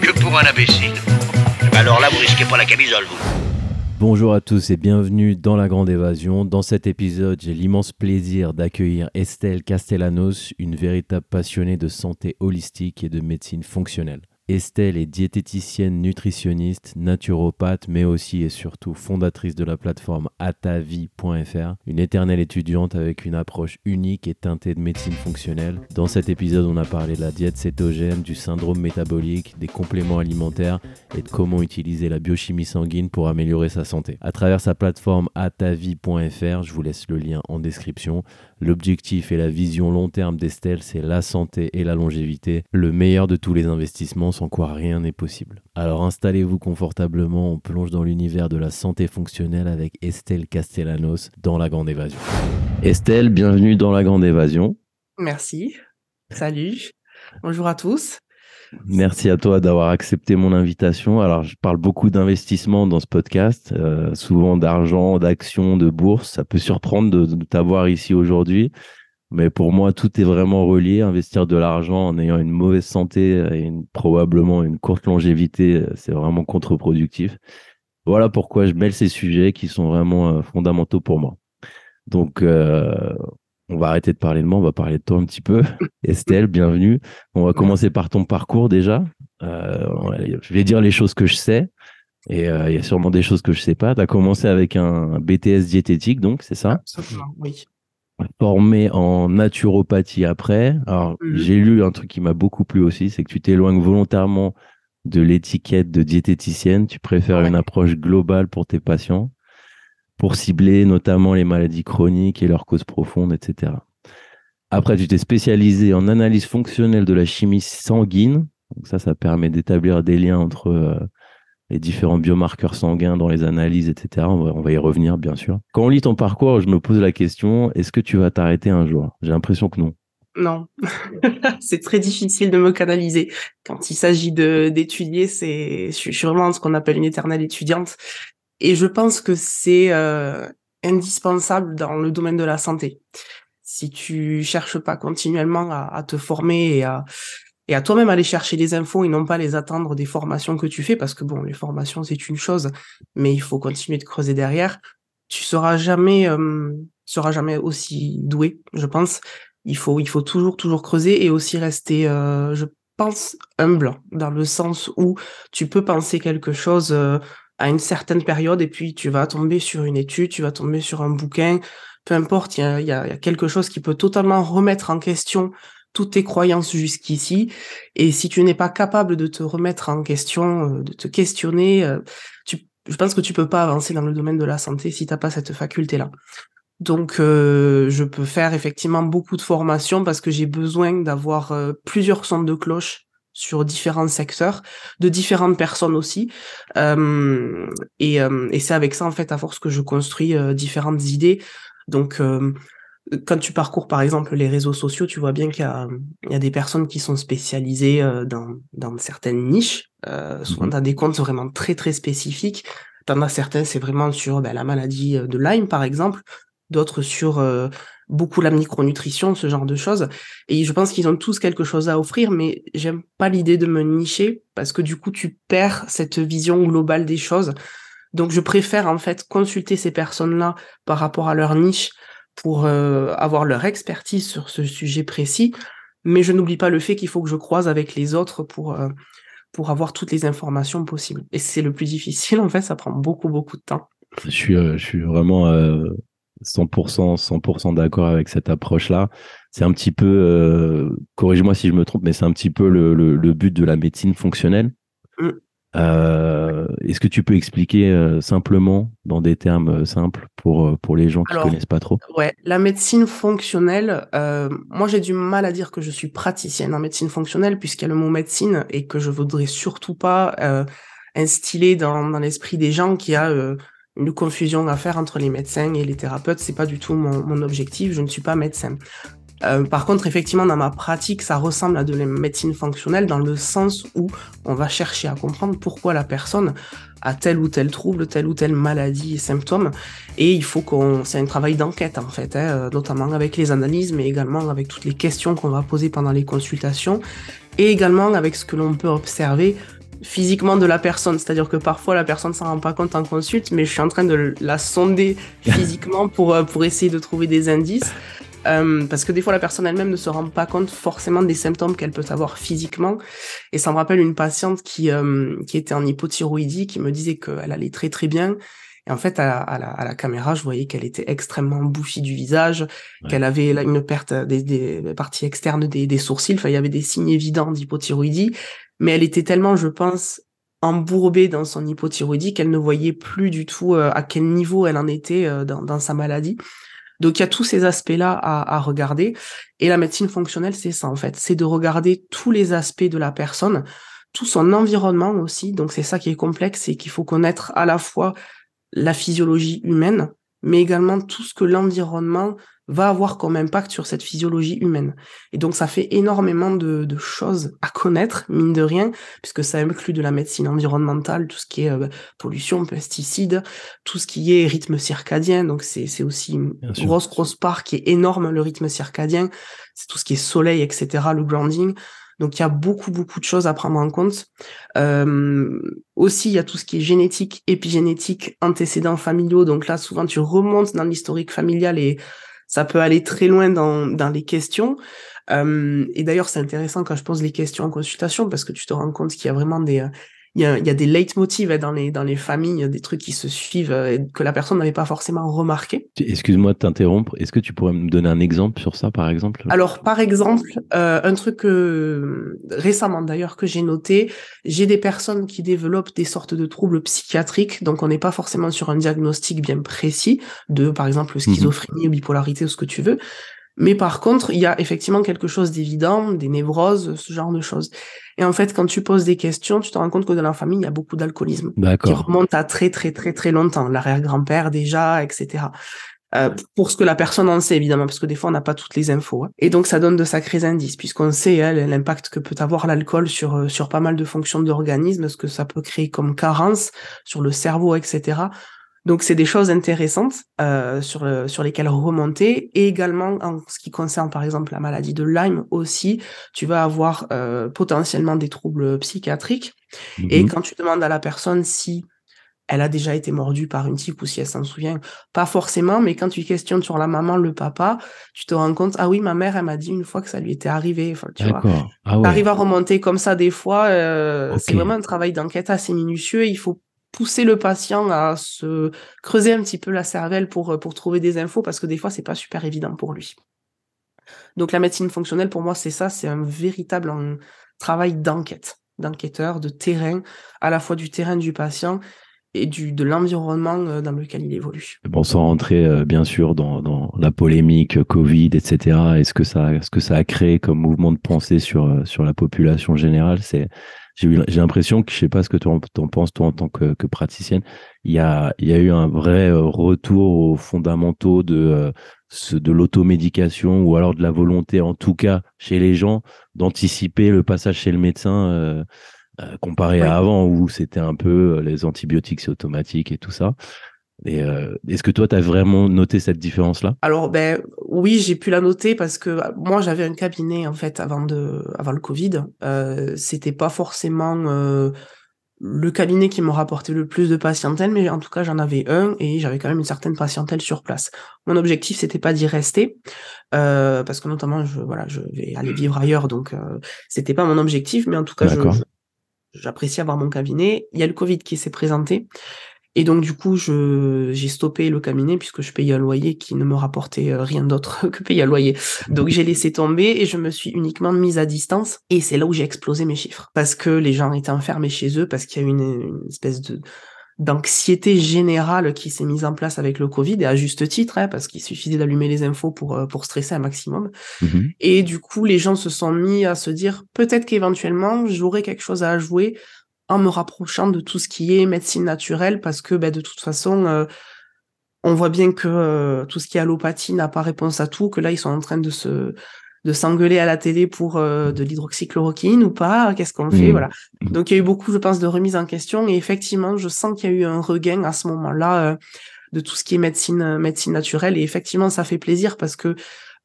que pour un imbécile. Alors là, vous risquez pas la camisole. Bonjour à tous et bienvenue dans la Grande Évasion. Dans cet épisode, j'ai l'immense plaisir d'accueillir Estelle Castellanos, une véritable passionnée de santé holistique et de médecine fonctionnelle. Estelle est diététicienne, nutritionniste, naturopathe, mais aussi et surtout fondatrice de la plateforme atavie.fr, une éternelle étudiante avec une approche unique et teintée de médecine fonctionnelle. Dans cet épisode, on a parlé de la diète cétogène, du syndrome métabolique, des compléments alimentaires et de comment utiliser la biochimie sanguine pour améliorer sa santé. À travers sa plateforme atavie.fr, je vous laisse le lien en description, L'objectif et la vision long terme d'Estelle, c'est la santé et la longévité, le meilleur de tous les investissements sans quoi rien n'est possible. Alors installez-vous confortablement, on plonge dans l'univers de la santé fonctionnelle avec Estelle Castellanos dans La Grande Évasion. Estelle, bienvenue dans La Grande Évasion. Merci. Salut. Bonjour à tous. Merci à toi d'avoir accepté mon invitation. Alors, je parle beaucoup d'investissement dans ce podcast, euh, souvent d'argent, d'actions, de bourse. Ça peut surprendre de, t'avoir ici aujourd'hui. Mais pour moi, tout est vraiment relié. Investir de l'argent en ayant une mauvaise santé et probablement une courte longévité, c'est vraiment contre-productif. Voilà pourquoi je mêle ces sujets qui sont vraiment euh, fondamentaux pour moi. Donc, euh, on va arrêter de parler de moi, on va parler de toi un petit peu. Estelle, bienvenue. On va commencer par ton parcours déjà. Euh, je vais dire les choses que je sais. Et euh, il y a sûrement des choses que je sais pas. Tu as commencé avec un BTS diététique, donc c'est ça? Absolument, oui. Formé en naturopathie après. Alors, Mhm. j'ai lu un truc qui m'a beaucoup plu aussi, c'est que tu t'éloignes volontairement de l'étiquette de diététicienne. Tu préfères Ouais. une approche globale pour tes patients, pour cibler notamment les maladies chroniques et leurs causes profondes, etc. Après, tu t'es spécialisé en analyse fonctionnelle de la chimie sanguine. Donc ça, ça permet d'établir des liens entre euh, les différents biomarqueurs sanguins dans les analyses, etc. On va, y revenir, bien sûr. Quand on lit ton parcours, je me pose la question, est-ce que tu vas t'arrêter un jour? J'ai l'impression que non. Non, c'est très difficile de me canaliser. Quand il s'agit d'étudier, c'est je suis vraiment ce qu'on appelle une éternelle étudiante. Et je pense que c'est euh, indispensable dans le domaine de la santé. Si tu cherches pas continuellement à, à te former et à et à toi-même aller chercher les infos et non pas les attendre des formations que tu fais, parce que bon, les formations c'est une chose, mais il faut continuer de creuser derrière. Tu seras jamais, euh, seras jamais aussi doué, je pense. Il faut, il faut toujours, toujours creuser et aussi rester, euh, je pense, humble dans le sens où tu peux penser quelque chose euh, à une certaine période et puis tu vas tomber sur une étude, tu vas tomber sur un bouquin, peu importe, il y a, y y a quelque chose qui peut totalement remettre en question toutes tes croyances jusqu'ici. Et si tu n'es pas capable de te remettre en question, euh, de te questionner, euh, tu, je pense que tu peux pas avancer dans le domaine de la santé si t'as pas cette faculté-là. Donc, euh, je peux faire effectivement beaucoup de formations parce que j'ai besoin d'avoir euh, plusieurs sons de cloche sur différents secteurs, de différentes personnes aussi. Euh, et euh, et c'est avec ça, en fait, à force que je construis euh, différentes idées. Donc, quand tu parcours, par exemple, les réseaux sociaux, tu vois bien qu'il y a, il y a des personnes qui sont spécialisées dans, dans certaines niches. Souvent, tu as des comptes vraiment très, très spécifiques. T'en as certains, c'est vraiment sur ben, la maladie de Lyme, par exemple. D'autres sur beaucoup la micronutrition, ce genre de choses. Et je pense qu'ils ont tous quelque chose à offrir, mais j'aime pas l'idée de me nicher parce que du coup, tu perds cette vision globale des choses. Donc, je préfère en fait consulter ces personnes-là par rapport à leur niche pour euh, avoir leur expertise sur ce sujet précis. Mais je n'oublie pas le fait qu'il faut que je croise avec les autres pour, euh, pour avoir toutes les informations possibles. Et c'est le plus difficile, en fait, ça prend beaucoup, beaucoup de temps. Je suis, euh, je suis vraiment 100%, 100% d'accord avec cette approche-là. C'est un petit peu, euh, corrige-moi si je me trompe, mais c'est un petit peu le, le, le but de la médecine fonctionnelle. Mm. Euh, Est-ce que tu peux expliquer euh, simplement, dans des termes simples, pour, pour les gens qui ne connaissent pas trop? Ouais, la médecine fonctionnelle, moi j'ai du mal à dire que je suis praticienne en médecine fonctionnelle puisqu'il y a le mot médecine et que je voudrais surtout pas instiller dans, dans l'esprit des gens qu'il y a une confusion à faire entre les médecins et les thérapeutes. C'est pas du tout mon, objectif. Je ne suis pas médecin. Euh, par contre, effectivement, dans ma pratique, ça ressemble à de la médecine fonctionnelle dans le sens où on va chercher à comprendre pourquoi la personne a tel ou tel trouble, telle ou telle maladie et symptômes. Et il faut qu'on, c'est un travail d'enquête en fait, hein, notamment avec les analyses, mais également avec toutes les questions qu'on va poser pendant les consultations, et également avec ce que l'on peut observer physiquement de la personne. C'est-à-dire que parfois la personne s'en rend pas compte en consulte, mais je suis en train de la sonder physiquement pour euh, pour essayer de trouver des indices. Euh, parce que des fois la personne elle-même ne se rend pas compte forcément des symptômes qu'elle peut avoir physiquement. Et ça me rappelle une patiente qui euh, qui était en hypothyroïdie, qui me disait qu'elle allait très très bien. Et en fait, à, à la, à la caméra, je voyais qu'elle était extrêmement bouffie du visage, Ouais. qu'elle avait là, une perte des, des parties externes des, des sourcils. Enfin, il y avait des signes évidents d'hypothyroïdie. Mais elle était tellement, je pense, embourbée dans son hypothyroïdie qu'elle ne voyait plus du tout euh, à quel niveau elle en était euh, dans, dans sa maladie. Donc il y a tous ces aspects-là à, à regarder. Et la médecine fonctionnelle, c'est ça en fait, c'est de regarder tous les aspects de la personne, tout son environnement aussi. Donc c'est ça qui est complexe, c'est qu'il faut connaître à la fois la physiologie humaine, mais également tout ce que l'environnement va avoir comme impact sur cette physiologie humaine. Et donc ça fait énormément de, de choses à connaître, mine de rien, puisque ça inclut de la médecine environnementale, tout ce qui est euh, pollution, pesticides, tout ce qui est rythme circadien. Donc c'est c'est aussi une Bien sûr. grosse grosse part qui est énorme le rythme circadien. C'est tout ce qui est soleil, etc. Le grounding. Donc il y a beaucoup beaucoup de choses à prendre en compte. Euh, aussi il y a tout ce qui est génétique, épigénétique, antécédents familiaux. Donc là souvent tu remontes dans l'historique familial et ça peut aller très loin dans, dans les questions. Euh, et d'ailleurs, c'est intéressant quand je pose les questions en consultation parce que tu te rends compte qu'il y a vraiment des, euh, il y a, y a des leitmotivs hein, dans les, dans les familles, des trucs qui se suivent euh, et que la personne n'avait pas forcément remarqué. Excuse-moi de t'interrompre. Est-ce que tu pourrais me donner un exemple sur ça, par exemple? Alors, par exemple, euh, un truc que, récemment d'ailleurs que j'ai noté, j'ai des personnes qui développent des sortes de troubles psychiatriques, donc on n'est pas forcément sur un diagnostic bien précis de, par exemple, schizophrénie ou bipolarité ou ce que tu veux. Mais par contre, il y a effectivement quelque chose d'évident, des névroses, ce genre de choses. Et en fait, quand tu poses des questions, tu te rends compte que dans la famille, il y a beaucoup d'alcoolisme qui remonte à très très très très longtemps, l'arrière-grand-père déjà, etc. Euh, pour ce que la personne en sait évidemment, parce que des fois on n'a pas toutes les infos. hein. Et donc ça donne de sacrés indices, puisqu'on sait hein, l'impact que peut avoir l'alcool sur euh, sur pas mal de fonctions de l'organisme, ce que ça peut créer comme carence sur le cerveau, etc. Donc c'est des choses intéressantes euh, sur le, sur lesquelles remonter et également en ce qui concerne par exemple la maladie de Lyme aussi, tu vas avoir euh, potentiellement des troubles psychiatriques et Mhm. quand tu demandes à la personne si elle a déjà été mordue par une tique ou si elle s'en souvient, pas forcément, mais quand tu questionnes sur la maman, le papa, tu te rends compte, ah oui, ma mère, elle m'a dit une fois que ça lui était arrivé. Enfin, tu vois. Ah ouais. T'arrives à remonter comme ça des fois. euh, C'est vraiment un travail d'enquête assez minutieux. Il faut pousser le patient à se creuser un petit peu la cervelle pour, pour trouver des infos parce que des fois, c'est pas super évident pour lui. Donc la médecine fonctionnelle, pour moi, c'est ça, c'est un véritable travail d'enquête, d'enquêteur, de terrain, à la fois du terrain du patient et du, de l'environnement euh, dans lequel il évolue. Bon, sans rentrer euh, bien sûr dans, dans la polémique euh, Covid, etc. Est-ce que ça, ce que ça a créé comme mouvement de pensée sur euh, sur la population générale, c'est j'ai l'impression que je sais pas ce que tu en, penses toi en tant que, que praticienne. Il y a il y a eu un vrai euh, retour aux fondamentaux de euh, de l'automédication ou alors de la volonté en tout cas chez les gens d'anticiper le passage chez le médecin. euh, comparé à avant où c'était un peu les antibiotiques c'est automatique et tout ça. Et euh, est-ce que toi, tu as vraiment noté cette différence-là? Alors ben oui, j'ai pu la noter parce que euh, moi j'avais un cabinet en fait avant de avant le Covid. Euh, c'était pas forcément euh, le cabinet qui me rapportait le plus de patientèle, mais en tout cas j'en avais un et j'avais quand même une certaine patientèle sur place. Mon objectif c'était pas d'y rester euh, parce que notamment je voilà je vais aller vivre ailleurs donc euh, c'était pas mon objectif, mais en tout cas je- j'apprécie avoir mon cabinet. Il y a le Covid qui s'est présenté Et donc, du coup, je, j'ai stoppé le cabinet puisque je payais un loyer qui ne me rapportait euh, rien d'autre que payer un loyer. Donc, j'ai laissé tomber et je me suis uniquement mise à distance. Et c'est là où j'ai explosé mes chiffres. Parce que les gens étaient enfermés chez eux, parce qu'il y a une, une espèce de, d'anxiété générale qui s'est mise en place avec le Covid et à juste titre, hein, parce qu'il suffisait d'allumer les infos pour, euh, pour stresser un maximum. Mhm. Et du coup, les gens se sont mis à se dire peut-être qu'éventuellement j'aurai quelque chose à jouer en me rapprochant de tout ce qui est médecine naturelle parce que ben, de toute façon, euh, on voit bien que euh, tout ce qui est allopathie n'a pas réponse à tout, que là ils sont en train de se de s'engueuler à la télé pour euh, de l'hydroxychloroquine ou pas, qu'est-ce qu'on fait, Mhm. voilà. Donc il y a eu beaucoup, je pense, de remises en question et effectivement, je sens qu'il y a eu un regain à ce moment-là de tout ce qui est médecine médecine naturelle et effectivement, ça fait plaisir parce que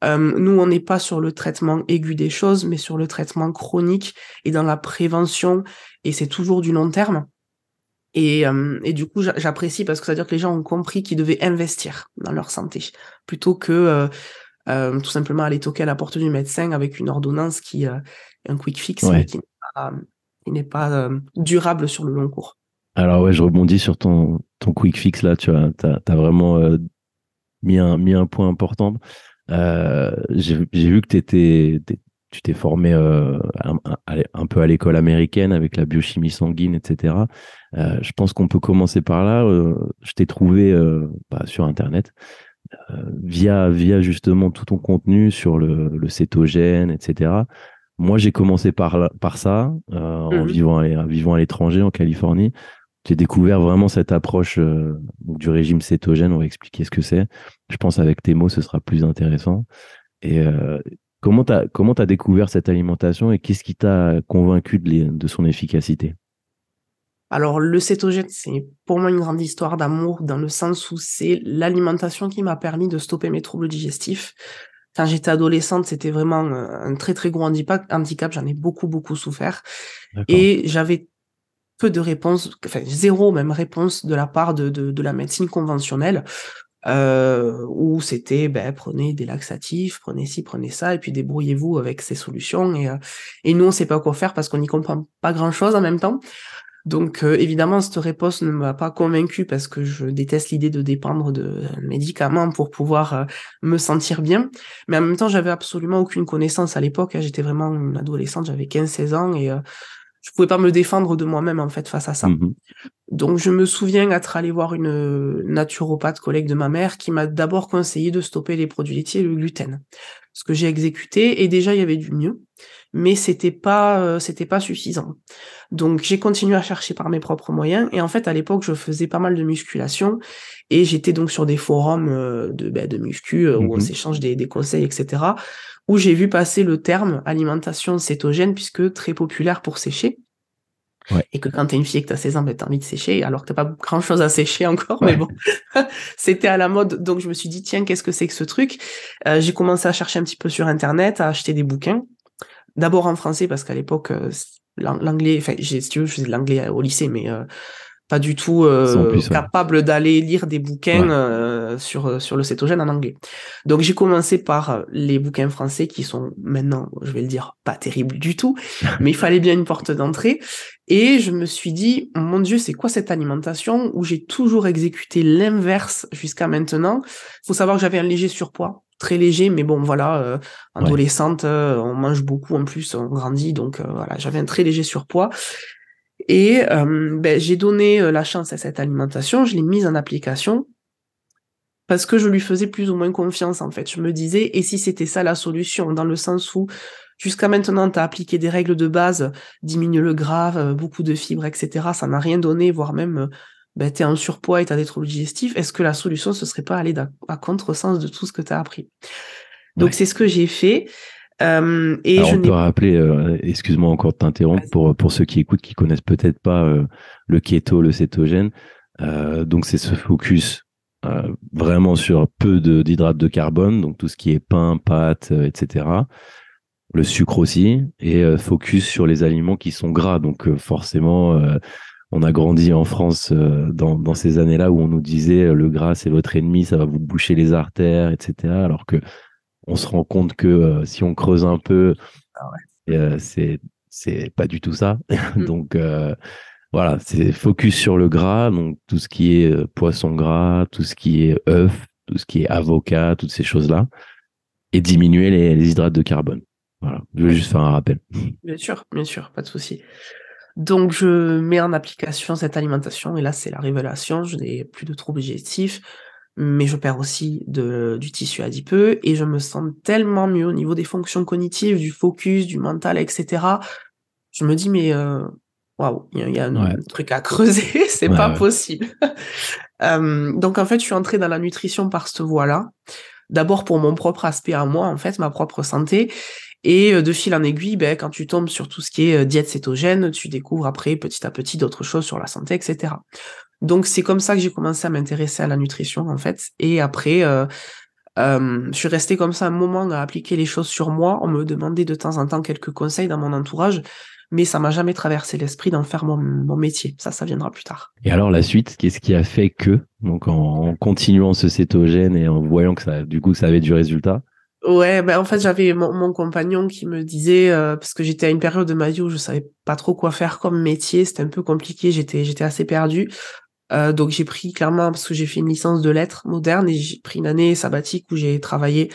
euh, nous, on n'est pas sur le traitement aigu des choses, mais sur le traitement chronique et dans la prévention et c'est toujours du long terme. Et, euh, et du coup, j'a- j'apprécie parce que ça veut dire que les gens ont compris qu'ils devaient investir dans leur santé plutôt que euh, euh, tout simplement aller toquer à la porte du médecin avec une ordonnance qui est un quick fix Ouais. mais qui n'est pas, durable sur le long cours. Alors ouais, je rebondis sur ton, ton quick fix là, tu vois, t'as vraiment mis, un, mis un point important. J'ai, vu que t'étais, t'es- tu t'es formé euh, un, peu à l'école américaine avec la biochimie sanguine, etc. Euh, je pense qu'on peut commencer par là. Euh, je t'ai trouvé bah, sur Internet via, via justement tout ton contenu sur le, le cétogène, etc. Moi, j'ai commencé par, par ça en Mhm. vivant, à, vivant à l'étranger, en Californie j'ai découvert vraiment cette approche du régime cétogène. On va expliquer ce que c'est. Je pense avec tes mots, ce sera plus intéressant. Et euh, comment tu as, comment t'as découvert cette alimentation et qu'est-ce qui t'a convaincu de, les- de son efficacité? Alors, le cétogène, c'est pour moi une grande histoire d'amour dans le sens où c'est l'alimentation qui m'a permis de stopper mes troubles digestifs. Quand j'étais adolescente, c'était vraiment euh, un très très gros handicap. J'en ai beaucoup beaucoup souffert. Et j'avais peu de réponses, enfin zéro même réponse de la part de, de, de la médecine conventionnelle, euh, où c'était ben, prenez des laxatifs, prenez ci, prenez ça, et puis débrouillez-vous avec ces solutions. Et, euh, et nous, on sait pas quoi faire parce qu'on n'y comprend pas grand-chose en même temps. Donc euh, évidemment, cette réponse ne m'a pas convaincue parce que je déteste l'idée de dépendre de médicaments pour pouvoir euh, me sentir bien. Mais en même temps, j'avais absolument aucune connaissance à l'époque. hein. J'étais vraiment une adolescente, j'avais 15-16 ans et euh, je pouvais pas me défendre de moi-même en fait face à ça. Mhm. Donc je me souviens être allé voir une naturopathe collègue de ma mère qui m'a d'abord conseillé de stopper les produits laitiers et le gluten. Ce que j'ai exécuté et déjà il y avait du mieux, mais c'était pas euh, c'était pas suffisant. Donc j'ai continué à chercher par mes propres moyens et en fait à l'époque je faisais pas mal de musculation et j'étais donc sur des forums euh, de ben, de muscu euh, où on Mhm. s'échange des, des conseils etc. où j'ai vu passer le terme alimentation cétogène puisque très populaire pour sécher. Ouais. Et que quand t'es une fille et que t'as 16 ans, ben, t'as envie de sécher, alors que t'as pas grand chose à sécher encore, mais bon. C'était à la mode, donc je me suis dit, tiens, qu'est-ce que c'est que ce truc? Euh, j'ai commencé à chercher un petit peu sur Internet, à acheter des bouquins. D'abord en français, parce qu'à l'époque, euh, l'ang- l'anglais, enfin, j'ai- si tu veux, je faisais de l'anglais au lycée, mais euh, pas du tout euh, ouais. capable d'aller lire des bouquins Ouais. euh, sur, euh, sur le cétogène en anglais. Donc j'ai commencé par euh, les bouquins français qui sont maintenant, je vais le dire, pas terribles du tout, mais il fallait bien une porte d'entrée. Et je me suis dit, mon Dieu, c'est quoi cette alimentation où j'ai toujours exécuté l'inverse jusqu'à maintenant? Faut savoir que j'avais un léger surpoids, très léger, mais bon, voilà, euh, adolescente, euh, on mange beaucoup en plus, on grandit, donc voilà, j'avais un très léger surpoids. Et euh, ben, j'ai donné euh, la chance à cette alimentation, je l'ai mise en application parce que je lui faisais plus ou moins confiance en fait. Je me disais, et si c'était ça la solution, dans le sens où jusqu'à maintenant, tu as appliqué des règles de base, diminuer le grave, euh, beaucoup de fibres, etc. Ça n'a rien donné, voire même, ben, tu es en surpoids et tu as des troubles digestifs. Est-ce que la solution, ce serait pas aller à contresens de tout ce que tu as appris? Donc Ouais. c'est ce que j'ai fait. Euh, et Alors, je on peut rappeler, euh, excuse-moi encore de t'interrompre, pour, pour ceux qui écoutent, qui connaissent peut-être pas euh, le keto, le cétogène. Donc, c'est ce focus vraiment sur peu de- d'hydrates de, carbone, donc tout ce qui est pain, pâtes, etc. Le sucre aussi, et focus sur les aliments qui sont gras. Donc, forcément, on a grandi en France dans, dans ces années-là où on nous disait le gras, c'est votre ennemi, ça va vous boucher les artères, etc. Alors que on se rend compte que euh, si on creuse un peu, Ah euh, c'est c'est pas du tout ça. Mm. Donc euh, voilà, c'est focus sur le gras, donc tout ce qui est poisson gras, tout ce qui est œuf, tout ce qui est avocat, toutes ces choses-là, et diminuer les, les hydrates de carbone. Voilà, je veux juste faire un rappel. Bien sûr, bien sûr, pas de souci. Donc, je mets en application cette alimentation et là, c'est la révélation. Je n'ai plus de troubles digestifs, mais je perds aussi de, du tissu adipeux et je me sens tellement mieux au niveau des fonctions cognitives, du focus, du mental, etc. Je me dis, mais euh, waouh, il y, a un Ouais. truc à creuser, c'est Ouais, pas ouais. possible. Euh, donc, en fait, je suis entrée dans la nutrition par cette voie-là. D'abord pour mon propre aspect à moi, en fait, ma propre santé. Et euh, de fil en aiguille, ben, quand tu tombes sur tout ce qui est diète cétogène, tu découvres après petit à petit d'autres choses sur la santé, etc. Donc c'est comme ça que j'ai commencé à m'intéresser à la nutrition en fait. Et après, euh, euh, je suis restée comme ça un moment à appliquer les choses sur moi. On me demandait de temps en temps quelques conseils dans mon entourage, mais ça m'a jamais traversé l'esprit d'en faire mon, mon métier. Ça, ça viendra plus tard. Et alors la suite, qu'est-ce qui a fait que, donc en, en continuant ce cétogène et en voyant que ça, du coup, ça avait du résultat, Ouais, ben en fait j'avais mon, mon compagnon qui me disait euh, parce que j'étais à une période de ma vie où je savais pas trop quoi faire comme métier, c'était un peu compliqué, j'étais j'étais assez perdue. Euh, donc j'ai pris clairement parce que j'ai fait une licence de lettres modernes et j'ai pris une année sabbatique où j'ai travaillé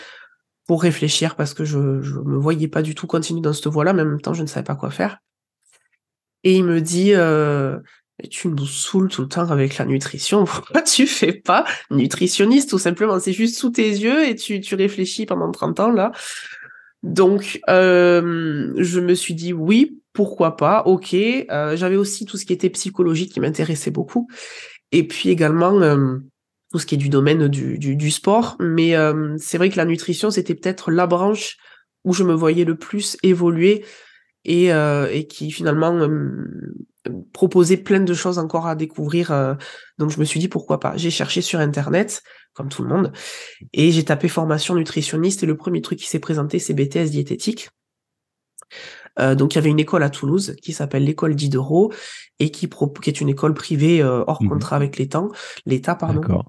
pour réfléchir parce que je je me voyais pas du tout continuer dans cette voie-là, mais en même temps je ne savais pas quoi faire. Et il me dit euh, tu nous saoules tout le temps avec la nutrition, pourquoi tu fais pas nutritionniste tout simplement, c'est juste sous tes yeux et tu tu réfléchis pendant 30 ans là. Donc euh, je me suis dit oui, pourquoi pas, ok. Euh, J'avais aussi tout ce qui était psychologie qui m'intéressait beaucoup. Et puis également euh, tout ce qui est du domaine du, du, sport. Mais euh, c'est vrai que la nutrition, c'était peut-être la branche où je me voyais le plus évoluer et, euh, et qui finalement proposait plein de choses encore à découvrir. donc je me suis dit pourquoi pas. J'ai cherché sur Internet, comme tout le monde, et j'ai tapé formation nutritionniste et le premier truc qui s'est présenté, c'est BTS diététique. Euh, donc il y avait une école à Toulouse qui s'appelle l'école Diderot et qui, est une école privée euh, hors Mhm. contrat avec l'État, l'État pardon.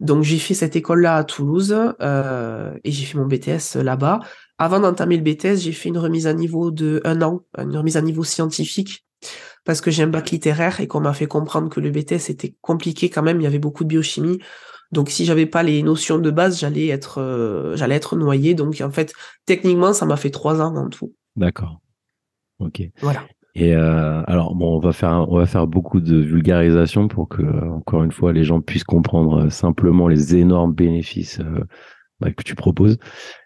Donc j'ai fait cette école-là à Toulouse euh, et j'ai fait mon BTS là-bas. Avant d'entamer le BTS, j'ai fait une remise à niveau de un an, une remise à niveau scientifique parce que j'ai un bac littéraire et qu'on m'a fait comprendre que le BTS était compliqué quand même. Il y avait beaucoup de biochimie. Donc si j'avais pas les notions de base, j'allais être euh, j'allais être noyé. Donc en fait, techniquement, ça m'a fait trois ans en tout. D'accord. Ok. Voilà. Et euh, alors bon, on va faire on va faire beaucoup de vulgarisation pour que encore une fois les gens puissent comprendre euh, simplement les énormes bénéfices euh, bah, que tu proposes.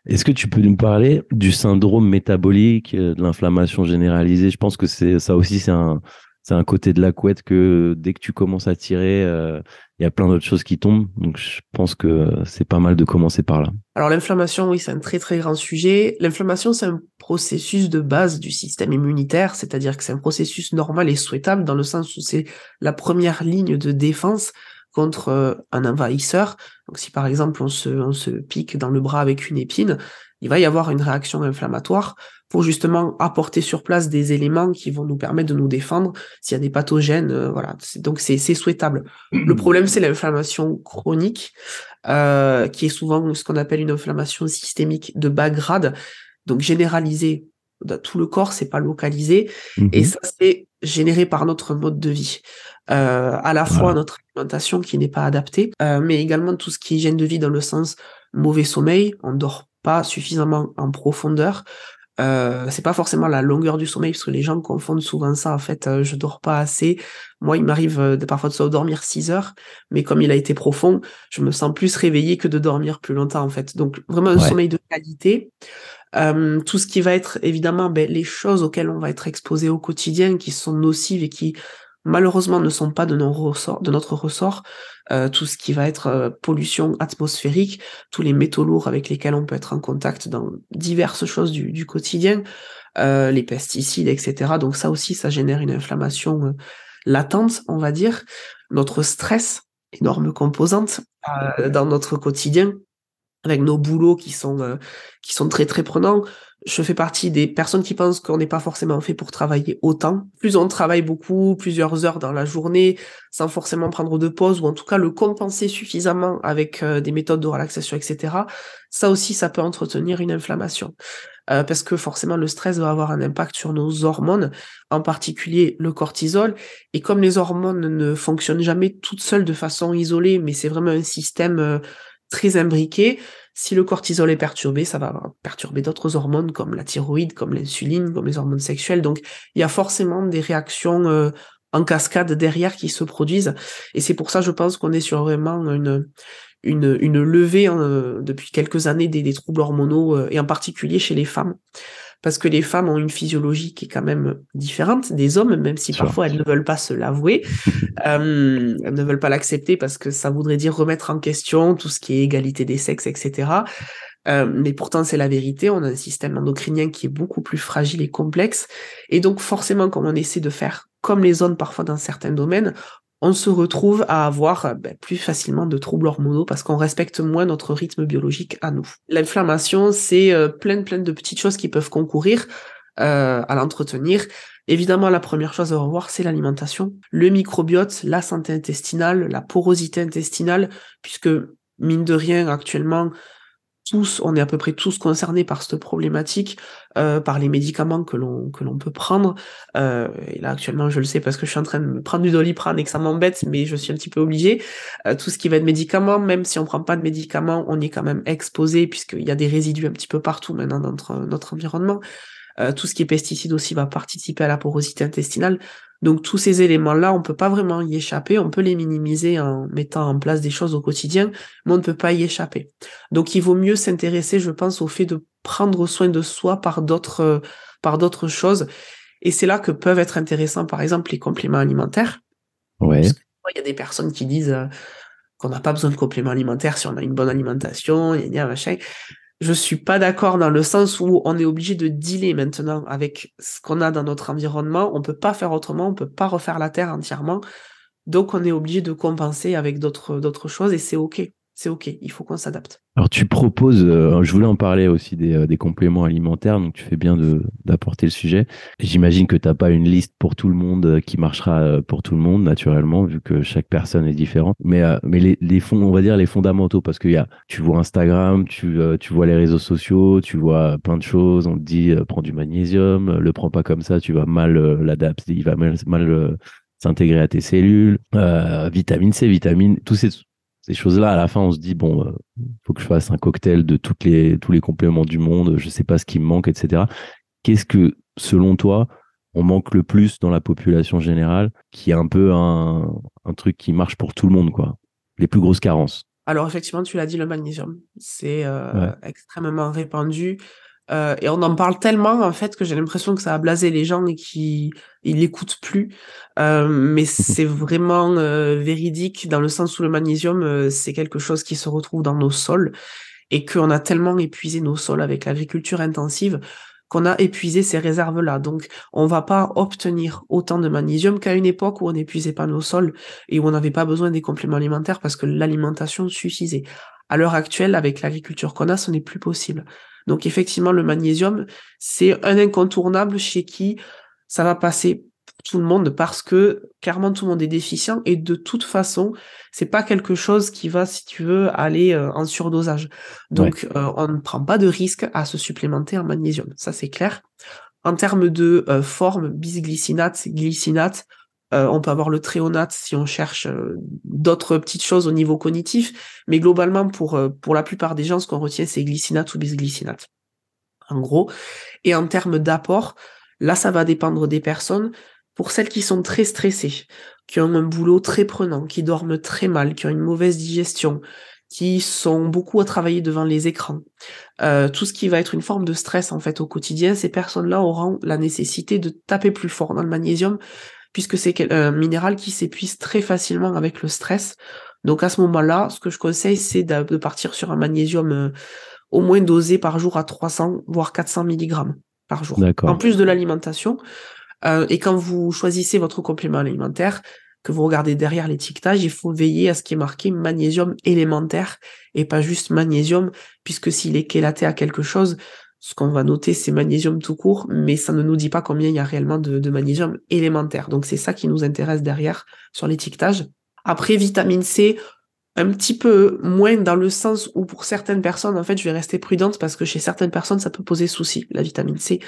Est-ce que tu peux nous parler du syndrome métabolique, euh, de l'inflammation généralisée? Je pense que c'est ça aussi c'est un c'est un côté de la couette que dès que tu commences à tirer, euh, il y a plein d'autres choses qui tombent. Donc je pense que c'est pas mal de commencer par là. Alors l'inflammation, oui, c'est un très très grand sujet. L'inflammation, c'est un processus de base du système immunitaire, c'est-à-dire que c'est un processus normal et souhaitable dans le sens où c'est la première ligne de défense contre euh, un envahisseur. Donc si par exemple on se, on se pique dans le bras avec une épine, il va y avoir une réaction inflammatoire pour justement apporter sur place des éléments qui vont nous permettre de nous défendre s'il y a des pathogènes. euh, voilà, donc c'est c'est souhaitable. Le problème, c'est l'inflammation chronique, euh, qui est souvent ce qu'on appelle une inflammation systémique de bas grade, donc généralisée dans tout le corps, c'est pas localisé, et Mhm. ça c'est généré par notre mode de vie. Euh, à la fois notre alimentation qui n'est pas adaptée, euh, mais également tout ce qui est de vie dans le sens mauvais sommeil, on dort pas suffisamment en profondeur. Euh, c'est pas forcément la longueur du sommeil parce que les gens confondent souvent ça en fait euh, je dors pas assez moi il m'arrive euh, de parfois de dormir 6 heures mais comme il a été profond je me sens plus réveillé que de dormir plus longtemps en fait donc vraiment un Ouais. sommeil de qualité tout ce qui va être évidemment ben, les choses auxquelles on va être exposé au quotidien qui sont nocives et qui malheureusement ne sont pas de, notre ressort euh, tout ce qui va être euh, pollution atmosphérique tous les métaux lourds avec lesquels on peut être en contact dans diverses choses du, quotidien euh, les pesticides etc donc ça aussi ça génère une inflammation latente on va dire. Notre stress énorme composante dans notre quotidien avec nos boulots qui sont qui sont très très prenants je fais partie des personnes qui pensent qu'on n'est pas forcément fait pour travailler autant. Plus on travaille beaucoup, plusieurs heures dans la journée, sans forcément prendre de pause, ou en tout cas le compenser suffisamment avec euh, des méthodes de relaxation, etc., ça aussi, ça peut entretenir une inflammation. Euh, parce que forcément, le stress va avoir un impact sur nos hormones, en particulier le cortisol. Et comme les hormones ne fonctionnent jamais toutes seules de façon isolée, mais c'est vraiment un système euh, très imbriqué, si le cortisol est perturbé, ça va perturber d'autres hormones comme la thyroïde, comme l'insuline, comme les hormones sexuelles. Donc, il y a forcément des réactions euh, en cascade derrière qui se produisent. Et c'est pour ça, je pense qu'on est sur vraiment une, une, une levée hein, depuis quelques années des, troubles hormonaux, euh, et en particulier chez les femmes parce que les femmes ont une physiologie qui est quand même différente des hommes, même si parfois elles ne veulent pas se l'avouer, euh, elles ne veulent pas l'accepter parce que ça voudrait dire remettre en question tout ce qui est égalité des sexes, etc. Euh, mais pourtant, c'est la vérité. On a un système endocrinien qui est beaucoup plus fragile et complexe. Et donc, forcément, comme on essaie de faire comme les hommes parfois dans certains domaines, on se retrouve à avoir euh, ben, plus facilement de troubles hormonaux parce qu'on respecte moins notre rythme biologique à nous. L'inflammation, c'est euh, plein, de petites choses qui peuvent concourir euh, à l'entretenir. Évidemment, la première chose à revoir, c'est l'alimentation, le microbiote, la santé intestinale, la porosité intestinale, puisque mine de rien, actuellement, tous, on est à peu près tous concernés par cette problématique, euh, par les médicaments que l'on que l'on peut prendre. Euh, et là actuellement, je le sais parce que je suis en train de prendre du doliprane et que ça m'embête, mais je suis un petit peu obligée. Euh, tout ce qui va être médicaments, même si on prend pas de médicaments, on est quand même exposé puisqu'il y a des résidus un petit peu partout maintenant dans notre notre environnement. Euh, tout ce qui est pesticides aussi va participer à la porosité intestinale. Donc tous ces éléments-là, on peut pas vraiment y échapper, on peut les minimiser en mettant en place des choses au quotidien, mais on ne peut pas y échapper. Donc il vaut mieux s'intéresser, je pense, au fait de prendre soin de soi par d'autres euh, par d'autres choses. Et c'est là que peuvent être intéressants, par exemple, les compléments alimentaires. Ouais. Il y a des personnes qui disent euh, qu'on n'a pas besoin de compléments alimentaires si on a une bonne alimentation, il y a machin je suis pas d'accord dans le sens où on est obligé de dealer maintenant avec ce qu'on a dans notre environnement. On peut pas faire autrement, on peut pas refaire la terre entièrement. Donc on est obligé de compenser avec d'autres d'autres choses et c'est ok c'est ok, il faut qu'on s'adapte. Alors tu proposes, euh, je voulais en parler aussi des, euh, des compléments alimentaires, donc tu fais bien d'apporter le sujet. J'imagine que tu n'as pas une liste pour tout le monde euh, qui marchera pour tout le monde, naturellement, vu que chaque personne est différente. Mais, mais les, fonds, on va dire les fondamentaux, parce que y a, tu vois Instagram, tu, tu vois les réseaux sociaux, tu vois plein de choses, on te dit prends du magnésium, le prends pas comme ça, tu vas mal l'adapter, il va mal, mal s'intégrer à tes cellules, vitamine C, vitamine, tous ces ces choses-là, à la fin, on se dit bon, il euh, faut que je fasse un cocktail de toutes les, tous les compléments du monde. Je sais pas ce qui me manque, etc. Qu'est-ce que, selon toi, on manque le plus dans la population générale, qui est un peu un, un truc qui marche pour tout le monde, quoi? Les plus grosses carences. Alors effectivement, tu l'as dit, le magnésium, c'est euh, extrêmement répandu. Euh, et on en parle tellement en fait que j'ai l'impression que ça a blasé les gens et qu'ils ils l'écoutent plus. Euh, mais c'est vraiment euh, véridique dans le sens où le magnésium c'est quelque chose qui se retrouve dans nos sols et qu'on a tellement épuisé nos sols avec l'agriculture intensive qu'on a épuisé ces réserves-là. Donc, on va pas obtenir autant de magnésium qu'à une époque où on n'épuisait pas nos sols et où on n'avait pas besoin des compléments alimentaires parce que l'alimentation suffisait. À l'heure actuelle, avec l'agriculture qu'on a, ce n'est plus possible. Donc effectivement, le magnésium, c'est un incontournable chez qui ça va passer tout le monde parce que clairement tout le monde est déficient et de toute façon c'est pas quelque chose qui va si tu veux aller euh, en surdosage. Donc euh, on ne prend pas de risque à se supplémenter en magnésium ça c'est clair. En termes de euh, forme bisglycinate glycinate euh, on peut avoir le tréonate si on cherche euh, d'autres petites choses au niveau cognitif, mais globalement, pour, euh, pour la plupart des gens, ce qu'on retient, c'est glycinate ou bisglycinate. En gros. Et en termes d'apport, là, ça va dépendre des personnes. Pour celles qui sont très stressées, qui ont un boulot très prenant, qui dorment très mal, qui ont une mauvaise digestion, qui sont beaucoup à travailler devant les écrans, tout ce qui va être une forme de stress en fait au quotidien, ces personnes-là auront la nécessité de taper plus fort dans le magnésium puisque c'est un minéral qui s'épuise très facilement avec le stress. Donc à ce moment-là, ce que je conseille, c'est de partir sur un magnésium euh, au moins dosé par jour à 300, voire 400 mg par jour. En plus de l'alimentation. Euh, et quand vous choisissez votre complément alimentaire, que vous regardez derrière l'étiquetage, il faut veiller à ce qui est marqué magnésium élémentaire et pas juste magnésium, puisque s'il est chélaté à quelque chose, ce qu'on va noter, c'est magnésium tout court, mais ça ne nous dit pas combien il y a réellement de, magnésium élémentaire. Donc c'est ça qui nous intéresse derrière sur l'étiquetage. Après, vitamine C, un petit peu moins dans le sens où pour certaines personnes, en fait, je vais rester prudente parce que chez certaines personnes, ça peut poser souci, la vitamine C,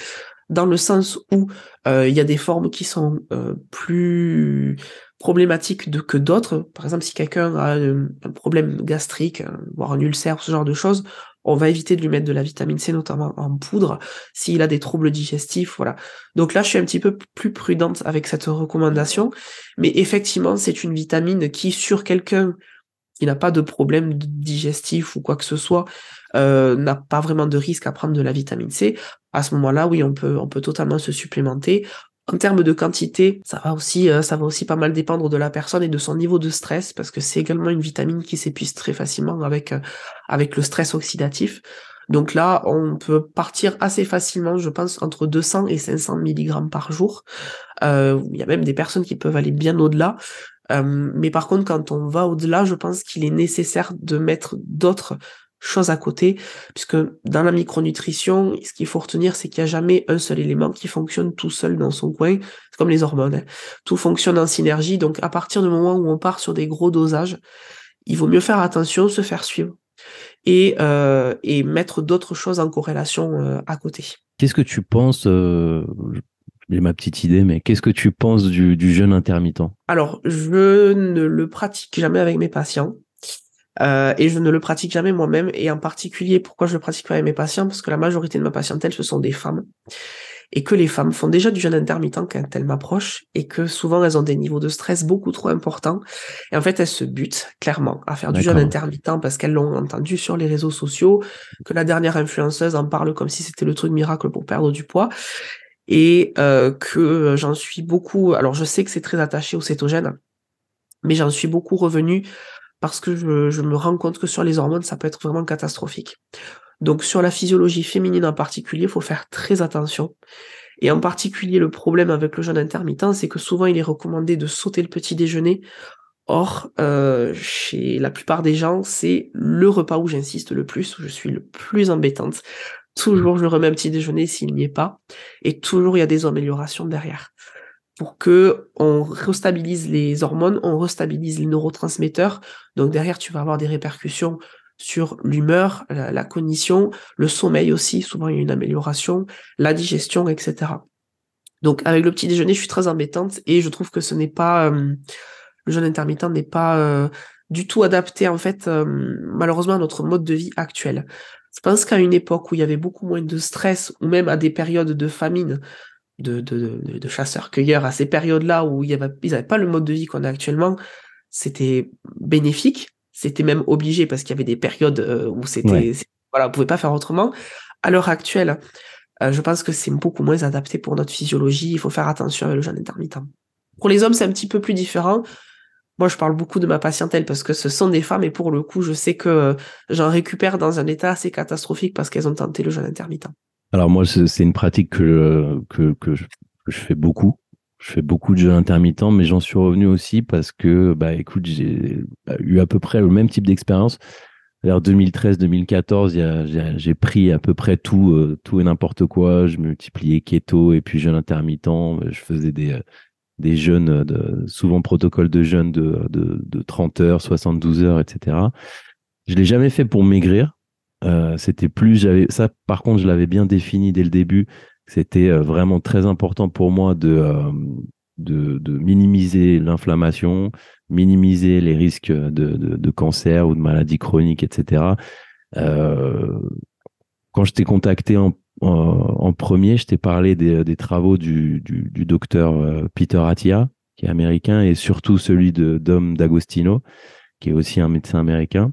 dans le sens où euh, il y a des formes qui sont euh, plus problématiques que d'autres. Par exemple, si quelqu'un a un, problème gastrique, euh, voire un ulcère, ce genre de choses, on va éviter de lui mettre de la vitamine C, notamment en poudre, s'il a des troubles digestifs, voilà. Donc là, je suis un petit peu plus prudente avec cette recommandation, mais effectivement, c'est une vitamine qui, sur quelqu'un qui n'a pas de problème digestif ou quoi que ce soit, euh, n'a pas vraiment de risque à prendre de la vitamine C, à ce moment-là, oui, on peut, on peut totalement se supplémenter. En termes de quantité, ça va aussi, euh, ça va aussi pas mal dépendre de la personne et de son niveau de stress, parce que c'est également une vitamine qui s'épuise très facilement avec, euh, avec le stress oxydatif. Donc là, on peut partir assez facilement, je pense, entre 200 et 500 mg par jour. Euh, il y a même des personnes qui peuvent aller bien au-delà. Mais par contre, quand on va au-delà, je pense qu'il est nécessaire de mettre d'autres choses à côté, puisque dans la micronutrition, ce qu'il faut retenir, c'est qu'il n'y a jamais un seul élément qui fonctionne tout seul dans son coin. C'est comme les hormones. Hein. Tout fonctionne en synergie. Donc, à partir du moment où on part sur des gros dosages, il vaut mieux faire attention, se faire suivre et, euh, et mettre d'autres choses en corrélation euh, à côté. Qu'est-ce que tu penses euh, j'ai ma petite idée, mais qu'est-ce que tu penses du, du jeûne intermittent? Alors, je ne le pratique jamais avec mes patients. Euh, et je ne le pratique jamais moi-même. Et en particulier, pourquoi je le pratique pas avec mes patients? Parce que la majorité de ma patientèle, ce sont des femmes. Et que les femmes font déjà du jeûne intermittent quand elles m'approchent. Et que souvent, elles ont des niveaux de stress beaucoup trop importants. Et en fait, elles se butent clairement à faire du jeûne intermittent parce qu'elles l'ont entendu sur les réseaux sociaux, que la dernière influenceuse en parle comme si c'était le truc miracle pour perdre du poids et euh, que j'en suis beaucoup. Alors je sais que c'est très attaché au cétogène, mais j'en suis beaucoup revenu parce que je, me rends compte que sur les hormones, ça peut être vraiment catastrophique. Donc sur la physiologie féminine en particulier, il faut faire très attention. Et en particulier, le problème avec le jeûne intermittent, c'est que souvent il est recommandé de sauter le petit déjeuner. Or, euh, chez la plupart des gens, c'est le repas où j'insiste le plus, où je suis le plus embêtante. Toujours, je remets un petit déjeuner s'il n'y est pas. Et toujours, il y a des améliorations derrière pour que on restabilise les hormones, on restabilise les neurotransmetteurs. Donc derrière, tu vas avoir des répercussions sur l'humeur, la, cognition, le sommeil aussi, souvent il y a une amélioration, la digestion, etc. Donc avec le petit déjeuner, je suis très embêtante et je trouve que ce n'est pas euh, le jeûne intermittent n'est pas euh, du tout adapté en fait euh, malheureusement à notre mode de vie actuel. Je pense qu'à une époque où il y avait beaucoup moins de stress ou même à des périodes de famine, de, de, de, chasseurs-cueilleurs à ces périodes-là où il y avait, ils n'avaient pas le mode de vie qu'on a actuellement, c'était bénéfique. C'était même obligé parce qu'il y avait des périodes euh, où c'était, voilà, on pouvait pas faire autrement. À l'heure actuelle, euh, je pense que c'est beaucoup moins adapté pour notre physiologie. Il faut faire attention avec le jeûne intermittent. Pour les hommes, c'est un petit peu plus différent. Moi, je parle beaucoup de ma patientèle parce que ce sont des femmes et pour le coup, je sais que euh, j'en récupère dans un état assez catastrophique parce qu'elles ont tenté le jeûne intermittent. Alors moi, c'est une pratique que, que, je, fais beaucoup. Je fais beaucoup de jeux intermittents, mais j'en suis revenu aussi parce que, bah, écoute, j'ai bah, eu à peu près le même type d'expérience. Vers 2013-2014, j'ai pris à peu près tout, euh, tout et n'importe quoi. Je multipliais keto et puis jeûne intermittent. Je faisais des, euh, des jeûnes, de, souvent protocole de jeûne de, de, de 30 heures, 72 heures, etc. Je l'ai jamais fait pour maigrir. Euh, c'était plus, j'avais ça. Par contre, je l'avais bien défini dès le début. C'était euh, vraiment très important pour moi de, euh, de, de, minimiser l'inflammation, minimiser les risques de, de, de, cancer ou de maladies chroniques, etc. Euh, quand je t'ai contacté en, en, premier, je t'ai parlé des, des travaux du, du, du, docteur Peter Attia, qui est américain, et surtout celui de Dom D'Agostino, qui est aussi un médecin américain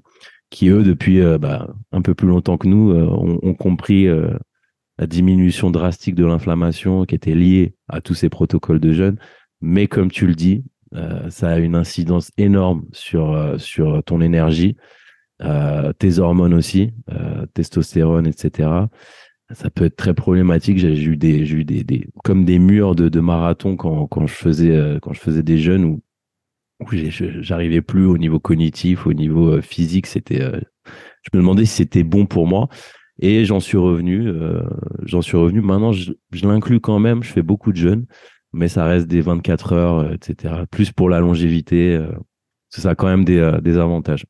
qui eux, depuis euh, bah, un peu plus longtemps que nous, euh, ont, compris euh, la diminution drastique de l'inflammation qui était liée à tous ces protocoles de jeûne. Mais comme tu le dis, ça a une incidence énorme sur, ton énergie, tes hormones aussi, testostérone, etc. Ça peut être très problématique. J'ai eu des, comme des murs de, marathon quand, je faisais, des jeûnes j'arrivais plus au niveau cognitif, au niveau euh, physique. C'était, euh, je me demandais si c'était bon pour moi. Et j'en suis revenu, euh, j'en suis revenu. Maintenant, je, l'inclus quand même. Je fais beaucoup de jeûnes, mais ça reste des 24 heures, etc. Plus pour la longévité. ça a quand même des, des avantages.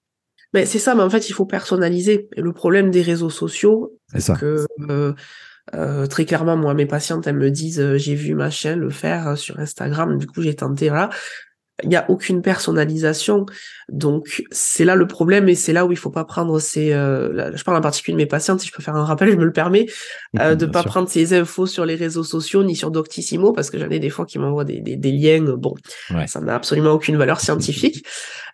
Mais c'est ça, mais en fait, il faut personnaliser. Et le problème des réseaux sociaux, c'est que très clairement, moi, mes patientes, elles me disent, j'ai vu ma chaîne le faire sur Instagram, du coup, j'ai tenté, voilà. Il n'y a aucune personnalisation. Donc, c'est là le problème et c'est là où il faut pas prendre ces... je parle en particulier de mes patientes, si je peux faire un rappel, je me le permets, de de pas prendre ces infos sur les réseaux sociaux ni sur Doctissimo, parce que j'en ai des fois qui m'envoient des, des, liens, bon, ça n'a absolument aucune valeur scientifique.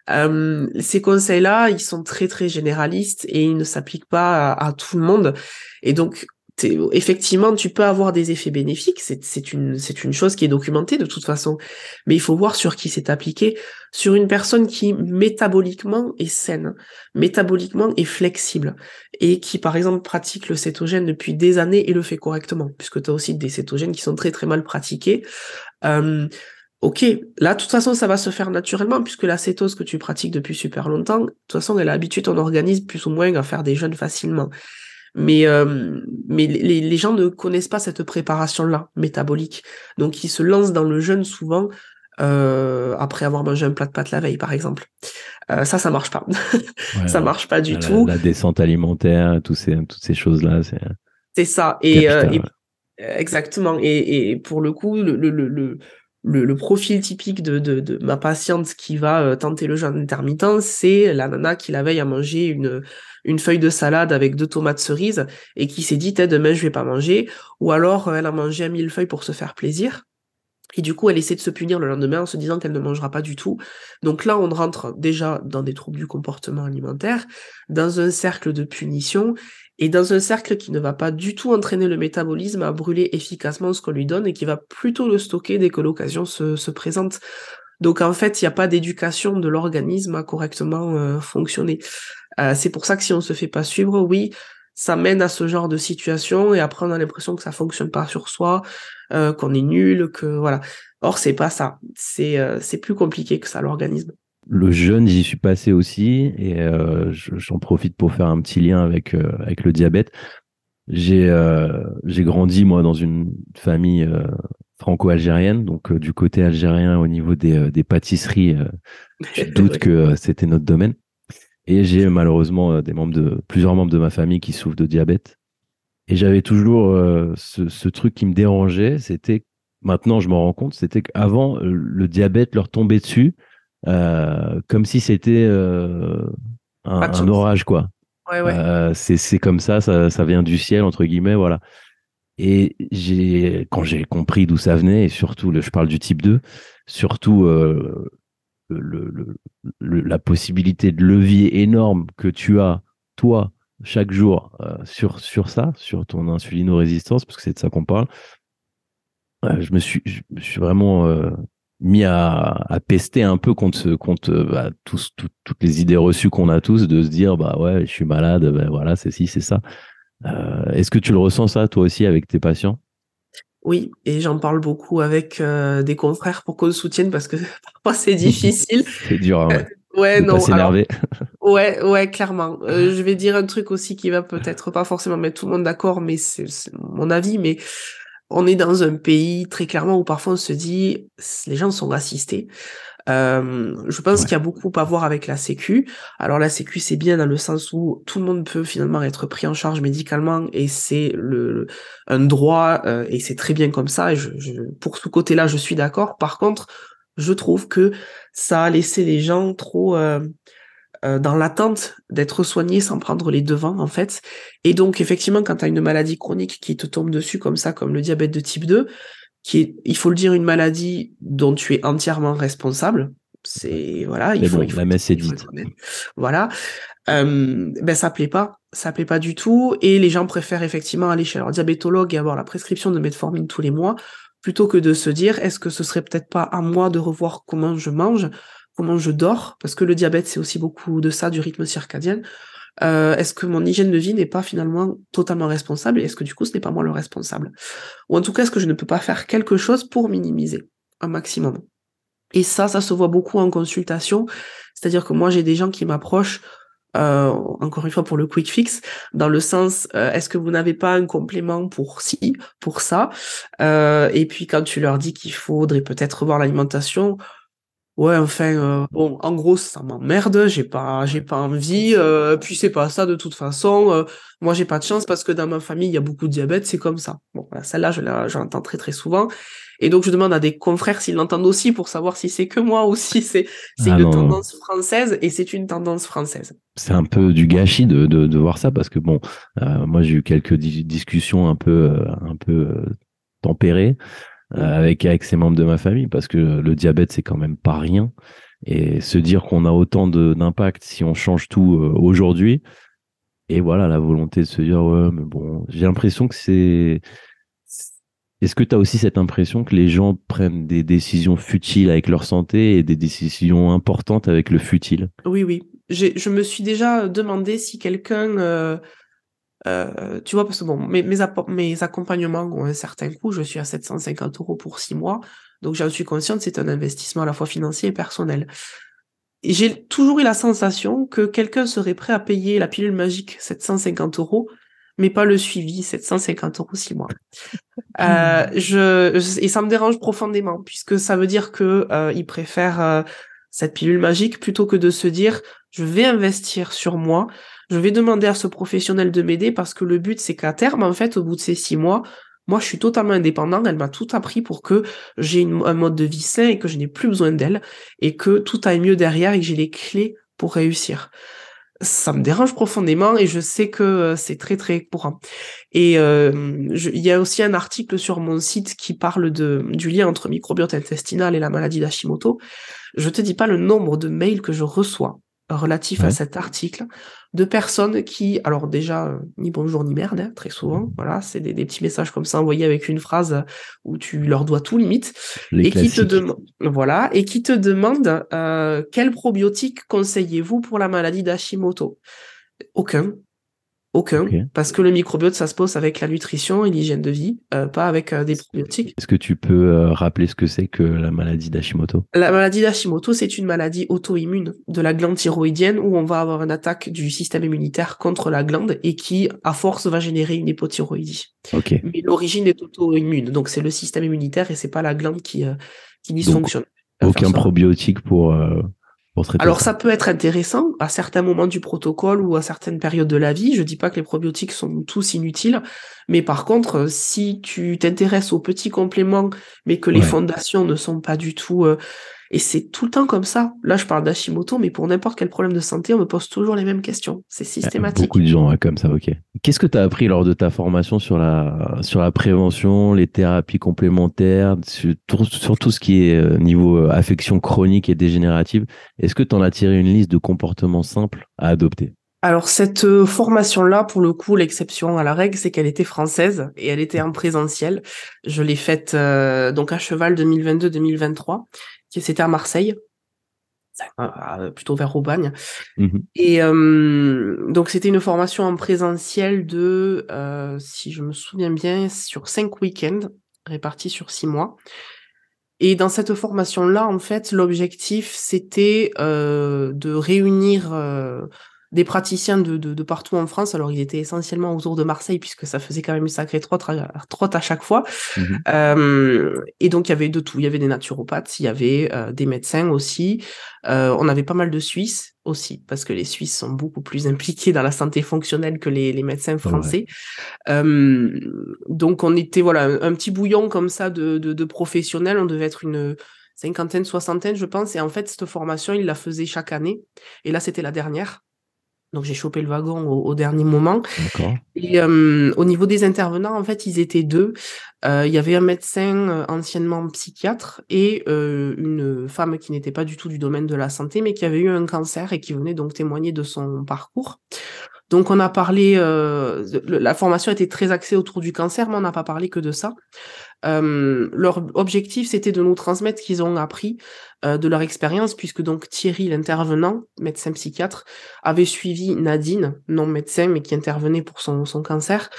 ces conseils-là, ils sont très, très généralistes et ils ne s'appliquent pas à, à tout le monde. Et donc, effectivement, tu peux avoir des effets bénéfiques, c'est une, chose qui est documentée de toute façon, mais il faut voir sur qui c'est appliqué, sur une personne qui métaboliquement est saine, métaboliquement est flexible, et qui par exemple pratique le cétogène depuis des années et le fait correctement, puisque tu as aussi des cétogènes qui sont très très mal pratiqués. Euh, ok, là, de toute façon, ça va se faire naturellement, puisque la cétose que tu pratiques depuis super longtemps, de toute façon, elle a habitué ton organisme plus ou moins à faire des jeûnes facilement. Mais, euh, mais les, les, gens ne connaissent pas cette préparation-là, métabolique. Donc, ils se lancent dans le jeûne souvent euh, après avoir mangé un plat de pâtes la veille, par exemple. Euh, ça, ça marche pas. ça marche pas du tout. La descente alimentaire, tous ces, toutes ces choses-là, c'est. C'est ça. Et, euh, et, exactement. Et, et pour le coup, le, le, le, le, le, profil typique de, de, de, ma patiente qui va euh, tenter le jeûne intermittent, c'est la nana qui la veille à manger une, une feuille de salade avec deux tomates cerises et qui s'est dit, demain je vais pas manger, ou alors elle a mangé un millefeuille pour se faire plaisir. Et du coup, elle essaie de se punir le lendemain en se disant qu'elle ne mangera pas du tout. Donc là, on rentre déjà dans des troubles du comportement alimentaire, dans un cercle de punition et dans un cercle qui ne va pas du tout entraîner le métabolisme à brûler efficacement ce qu'on lui donne et qui va plutôt le stocker dès que l'occasion se, présente. Donc en fait, il n'y a pas d'éducation de l'organisme à correctement euh, fonctionner. Euh, c'est pour ça que si on se fait pas suivre, oui, ça mène à ce genre de situation et après on a l'impression que ça fonctionne pas sur soi, euh, qu'on est nul, que voilà. Or c'est pas ça. C'est c'est plus compliqué que ça l'organisme le jeûne, j'y suis passé aussi et euh, j'en profite pour faire un petit lien avec, euh, avec le diabète. J'ai euh, j'ai grandi, moi, dans une famille franco-algérienne, donc du côté algérien, au niveau des, des pâtisseries, je doute que c'était notre domaine. Et j'ai malheureusement des membres de, plusieurs membres de ma famille qui souffrent de diabète. Et j'avais toujours ce, ce truc qui me dérangeait, c'était, maintenant je me rends compte, c'était qu'avant, le diabète leur tombait dessus comme si c'était euh, un, orage, quoi. Euh, c'est comme ça, ça, ça, vient du ciel, entre guillemets, voilà. Et j'ai, quand j'ai compris d'où ça venait, et surtout, le, je parle du type 2, surtout le, le, la possibilité de levier énorme que tu as, toi, chaque jour, sur, sur ça, sur ton insulino-résistance, parce que c'est de ça qu'on parle, je, me suis, je me suis vraiment mis à, à, pester un peu contre, contre bah, tous, toutes les idées reçues qu'on a tous de se dire bah ouais je suis malade ben voilà c'est ci c'est ça. Euh, est-ce que tu le ressens ça toi aussi avec tes patients? Oui et j'en parle beaucoup avec euh, des confrères pour qu'on soutienne parce que parfois c'est difficile. C'est dur hein, ouais, euh, ouais non s'énerver. Ouais ouais clairement. Je vais dire un truc aussi qui va peut-être pas forcément mettre tout le monde d'accord mais c'est mon avis mais on est dans un pays très clairement où parfois on se dit les gens sont assistés. Euh, je pense qu'il y a beaucoup à voir avec la Sécu. Alors la Sécu c'est bien dans le sens où tout le monde peut finalement être pris en charge médicalement et c'est le, un droit euh, et c'est très bien comme ça. Et je, pour ce côté-là, je suis d'accord. Par contre, je trouve que ça a laissé les gens trop euh, euh, dans l'attente d'être soigné sans prendre les devants en fait. Et donc effectivement quand tu as une maladie chronique qui te tombe dessus comme ça, comme le diabète de type 2, qui est, il faut le dire, une maladie dont tu es entièrement responsable. C'est voilà, il faut, la messe est dite. Voilà, euh, ben ça plaît pas, ça plaît pas du tout, et les gens préfèrent effectivement aller chez leur diabétologue et avoir la prescription de metformine tous les mois, plutôt que de se dire est-ce que ce serait peut-être pas à moi de revoir comment je mange comment je dors, parce que le diabète, c'est aussi beaucoup de ça, du rythme circadien. Euh, est-ce que mon hygiène de vie n'est pas finalement totalement responsable est-ce que du coup ce n'est pas moi le responsable? Ou en tout cas, est-ce que je ne peux pas faire quelque chose pour minimiser un maximum? Et ça, ça se voit beaucoup en consultation, c'est-à-dire que moi j'ai des gens qui m'approchent euh, encore une fois pour le quick fix, dans le sens euh, est-ce que vous n'avez pas un complément pour ci, pour ça? Et puis quand tu leur dis qu'il faudrait peut-être revoir l'alimentation, ouais enfin euh, bon en gros ça m'emmerde, j'ai pas j'ai pas envie, euh, puis c'est pas ça de toute façon. euh, moi j'ai pas de chance parce que dans ma famille il y a beaucoup de diabète, c'est comme ça. Bon voilà, celle-là je l'entends très très souvent. Et donc je demande à des confrères s'ils l'entendent aussi pour savoir si c'est que moi ou si c'est Ah une non. tendance française et c'est une tendance française. c'est un peu du gâchis de, de, de voir ça parce que bon, euh, moi j'ai eu quelques di- discussions un peu, un peu tempérées. Avec, avec ces membres de ma famille parce que le diabète c'est quand même pas rien. Et se dire qu'on a autant de- d'impact si on change tout euh, aujourd'hui et voilà la volonté de se dire ouais mais bon j'ai l'impression que c'est est-ce que tu as aussi cette impression que les gens prennent des décisions futiles avec leur santé et des décisions importantes avec le futile? Oui, oui. Je me suis déjà demandé si quelqu'un, euh, euh, tu vois, parce que bon, mes, mes, mes accompagnements ont un certain coût. Je suis à 750 euros pour six mois. Donc, j'en suis consciente, c'est un investissement à la fois financier et personnel. J'ai toujours eu la sensation que quelqu'un serait prêt à payer la pilule magique 750 euros, mais pas le suivi 750 euros six mois. Euh, je, et ça me dérange profondément, puisque ça veut dire que euh, ils préfèrent euh, cette pilule magique plutôt que de se dire je vais investir sur moi, je vais demander à ce professionnel de m'aider parce que le but c'est qu'à terme, en fait, au bout de ces six mois, moi je suis totalement indépendant, elle m'a tout appris pour que j'ai un mode de vie sain et que je n'ai plus besoin d'elle et que tout aille mieux derrière et que j'ai les clés pour réussir. Ça me dérange profondément et je sais que euh, c'est très très courant. Et euh, il y a aussi un article sur mon site qui parle du lien entre microbiote intestinal et la maladie d'Hashimoto. Je te dis pas le nombre de mails que je reçois relatifs à cet article de personnes qui, alors déjà, euh, ni bonjour ni merde, hein, très souvent, voilà, c'est des, des petits messages comme ça envoyés avec une phrase où tu leur dois tout limite Les et qui te voilà et qui te demande euh, quel probiotique conseillez-vous pour la maladie d'Hashimoto? Aucun. Aucun, parce que le microbiote, ça se pose avec la nutrition et l'hygiène de vie, euh, pas avec euh, des probiotiques. Est-ce que tu peux euh, rappeler ce que c'est que la maladie d'Hashimoto? La maladie d'Hashimoto, c'est une maladie auto-immune de la glande thyroïdienne où on va avoir une attaque du système immunitaire contre la glande et qui, à force, va générer une hypothyroïdie. Mais l'origine est auto-immune, donc c'est le système immunitaire et c'est pas la glande qui, qui dysfonctionne. Aucun probiotique pour, Alors ça. ça peut être intéressant à certains moments du protocole ou à certaines périodes de la vie. Je dis pas que les probiotiques sont tous inutiles, mais par contre, euh, si tu t'intéresses aux petits compléments, mais que les fondations ne sont pas du tout, euh, et c'est tout le temps comme ça. Là, je parle d'Hashimoto, mais pour n'importe quel problème de santé, on me pose toujours les mêmes questions. C'est systématique. Beaucoup de gens comme ça, ok. Qu'est-ce que tu as appris lors de ta formation sur la, sur la prévention, les thérapies complémentaires, sur, tout- sur tout ce qui est euh, niveau affection chronique et dégénérative? Est-ce que tu en as tiré une liste de comportements simples à adopter? Alors cette euh, formation-là, pour le coup, l'exception à la règle, c'est qu'elle était française et elle était en présentiel. Je l'ai faite euh, donc à cheval 2022-2023, qui c'était à Marseille, euh, plutôt vers Aubagne. Mhm. Et euh, donc c'était une formation en présentiel de, euh, si je me souviens bien, sur cinq week-ends répartis sur six mois. Et dans cette formation-là, en fait, l'objectif, c'était euh, de réunir euh, des praticiens de, de, de partout en France. Alors, il était essentiellement autour de Marseille, puisque ça faisait quand même une sacrée trotte à, trotte à chaque fois. Mhm. Euh, et donc, il y avait de tout. Il y avait des naturopathes, il y avait euh, des médecins aussi. Euh, on avait pas mal de Suisses aussi, parce que les Suisses sont beaucoup plus impliqués dans la santé fonctionnelle que les, les médecins français. Donc, on était voilà un, un petit bouillon comme ça de, de, de professionnels. On devait être une cinquantaine, soixantaine, je pense. Et en fait, cette formation, ils la faisaient chaque année. Et là, c'était la dernière. Donc j'ai chopé le wagon au, au dernier moment. D'accord. Et euh, au niveau des intervenants, en fait, ils étaient deux. Euh, il y avait un médecin euh, anciennement psychiatre et euh, une femme qui n'était pas du tout du domaine de la santé, mais qui avait eu un cancer et qui venait donc témoigner de son parcours. Donc on a parlé, euh, la formation était très axée autour du cancer, mais on n'a pas parlé que de ça. Euh, leur objectif, c'était de nous transmettre ce qu'ils ont appris euh, de leur expérience, puisque donc Thierry, l'intervenant, médecin psychiatre, avait suivi Nadine, non médecin, mais qui intervenait pour son, son cancer,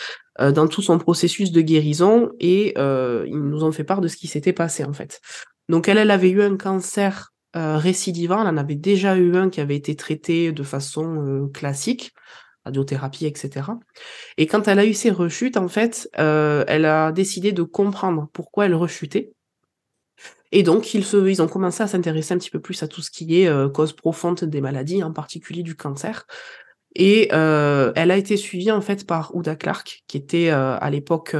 euh, dans tout son processus de guérison, et ils nous ont fait part de ce qui s'était passé en fait. Donc elle, elle avait eu un cancer récidivant. Elle en avait déjà eu un qui avait été traité de façon classique, radiothérapie, etc. Et quand elle a eu ses rechutes, en fait, euh, elle a décidé de comprendre pourquoi elle rechutait. Et donc, ils, se, ils ont commencé à s'intéresser un petit peu plus à tout ce qui est euh, cause profonde des maladies, en particulier du cancer. Et euh, elle a été suivie en fait par Ouda Clark, qui était à l'époque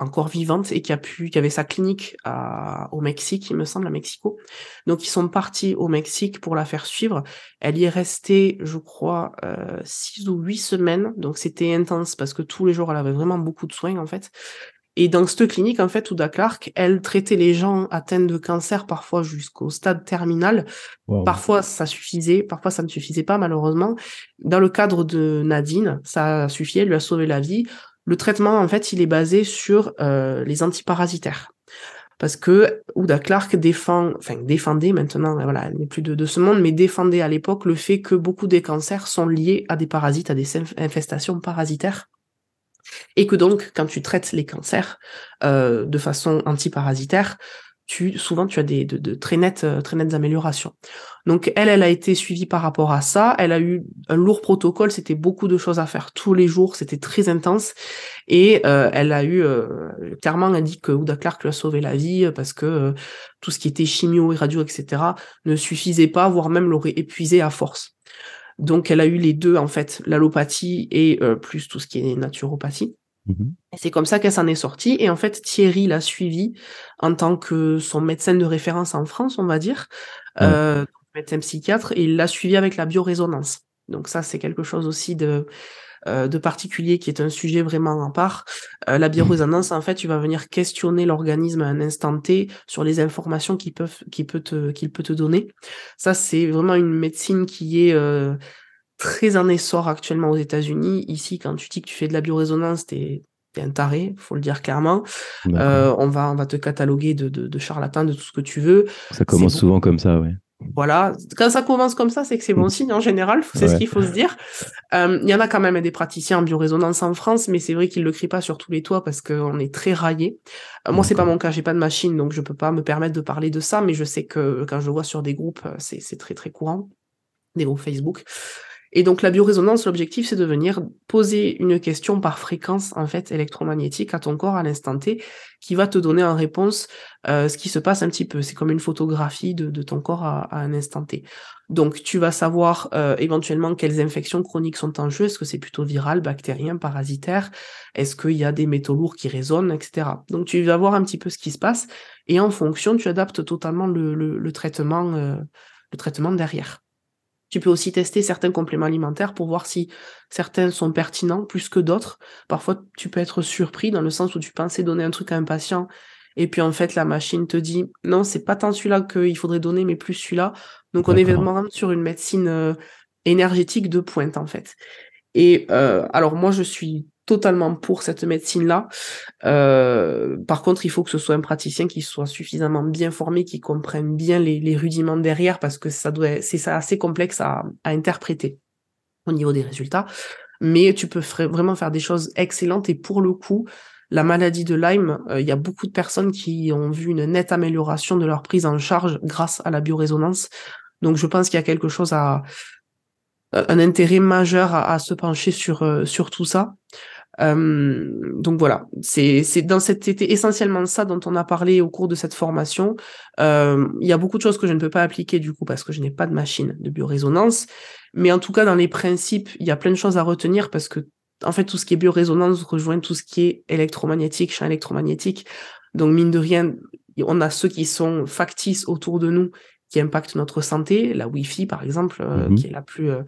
encore vivante et qui a pu, qui avait sa clinique à, au Mexique, il me semble, à Mexico. Donc ils sont partis au Mexique pour la faire suivre. Elle y est restée, je crois, euh, six ou huit semaines. Donc c'était intense parce que tous les jours elle avait vraiment beaucoup de soins en fait. Et dans cette clinique, en fait, Ouda Clark, elle traitait les gens atteints de cancer parfois jusqu'au stade terminal. Wow. Parfois, ça suffisait, parfois, ça ne suffisait pas, malheureusement. Dans le cadre de Nadine, ça a suffi, elle lui a sauvé la vie. Le traitement, en fait, il est basé sur euh, les antiparasitaires. Parce que Ouda Clark défend, enfin défendait maintenant, voilà, elle n'est plus de, ce monde, mais défendait à l'époque le fait que beaucoup des cancers sont liés à des parasites, à des infestations parasitaires et que donc quand tu traites les cancers euh, de façon antiparasitaire, tu, souvent tu as des de, de très nettes euh, très nettes améliorations. Donc elle, elle a été suivie par rapport à ça. Elle a eu un lourd protocole. C'était beaucoup de choses à faire tous les jours. C'était très intense. Et euh, elle a eu euh, clairement elle dit que Ouda Clark lui a sauvé la vie parce que euh, tout ce qui était chimio et radio etc ne suffisait pas, voire même l'aurait épuisé à force. Donc elle a eu les deux en fait, l'allopathie et euh, plus tout ce qui est naturopathie. Mhm. C'est comme ça qu'elle s'en est sortie. Et en fait, Thierry l'a suivie en tant que son médecin de référence en France, on va dire, euh, médecin psychiatre, et il l'a suivi avec la biorésonance. Donc ça, c'est quelque chose aussi de, euh, de particulier qui est un sujet vraiment à part. Euh, la biorésonance, en fait, tu vas venir questionner l'organisme à un instant T sur les informations qu'il peut, te, qu'il peut te donner. Ça, c'est vraiment une médecine qui est très en essor actuellement aux États-Unis. Ici, quand tu dis que tu fais de la biorésonance, t'es t'es un taré, faut le dire clairement. Euh, on va on va te cataloguer de, de, de charlatan, de tout ce que tu veux. ça commence bon. souvent comme ça, ouais. Voilà, quand ça commence comme ça, c'est que c'est bon signe en général, c'est ce qu'il faut se dire. Euh, Il y en a quand même des praticiens en biorésonance en France, mais c'est vrai qu'ils le crient pas sur tous les toits parce qu'on est très raillé. Euh, moi, c'est pas mon cas, j'ai pas de machine, donc je peux pas me permettre de parler de ça, mais je sais que quand je vois sur des groupes, euh, c'est c'est très très courant, des groupes Facebook. Et donc la biorésonance, l'objectif, c'est de venir poser une question par fréquence en fait électromagnétique à ton corps à l'instant T, qui va te donner en réponse euh, ce qui se passe un petit peu. C'est comme une photographie de, ton corps à, un instant T. Donc tu vas savoir euh, éventuellement quelles infections chroniques sont en jeu. Est-ce que c'est plutôt viral, bactérien, parasitaire? Est-ce qu'il y a des métaux lourds qui résonnent, etc. Donc tu vas voir un petit peu ce qui se passe et en fonction, tu adaptes totalement le, le, le traitement, euh, le traitement derrière. Tu peux aussi tester certains compléments alimentaires pour voir si certains sont pertinents plus que d'autres. Parfois, tu peux être surpris dans le sens où tu pensais donner un truc à un patient et puis en fait, la machine te dit non, c'est pas tant celui-là qu'il faudrait donner, mais plus celui-là. Donc on est vraiment sur une médecine euh, énergétique de pointe en fait. Et euh, alors moi, je suis totalement pour cette médecine-là. Euh, par contre, il faut que ce soit un praticien qui soit suffisamment bien formé, qui comprenne bien les, rudiments derrière, parce que ça doit, c'est ça assez complexe à, interpréter au niveau des résultats. Mais tu peux vraiment faire des choses excellentes. Et pour le coup, la maladie de Lyme, euh, il y a beaucoup de personnes qui ont vu une nette amélioration de leur prise en charge grâce à la biorésonance. Donc, je pense qu'il y a quelque chose à un intérêt majeur à, se pencher sur euh, sur tout ça. Euh, donc voilà, c'est c'est dans cette c'était essentiellement ça dont on a parlé au cours de cette formation. Euh, il y a beaucoup de choses que je ne peux pas appliquer du coup parce que je n'ai pas de machine de biorésonance, mais en tout cas dans les principes, il y a plein de choses à retenir parce que en fait tout ce qui est biorésonance rejoint tout ce qui est électromagnétique, champ électromagnétique. Donc mine de rien, on a ceux qui sont factices autour de nous qui impactent notre santé, la Wi-Fi par exemple, euh, Mhm. qui est la plus euh,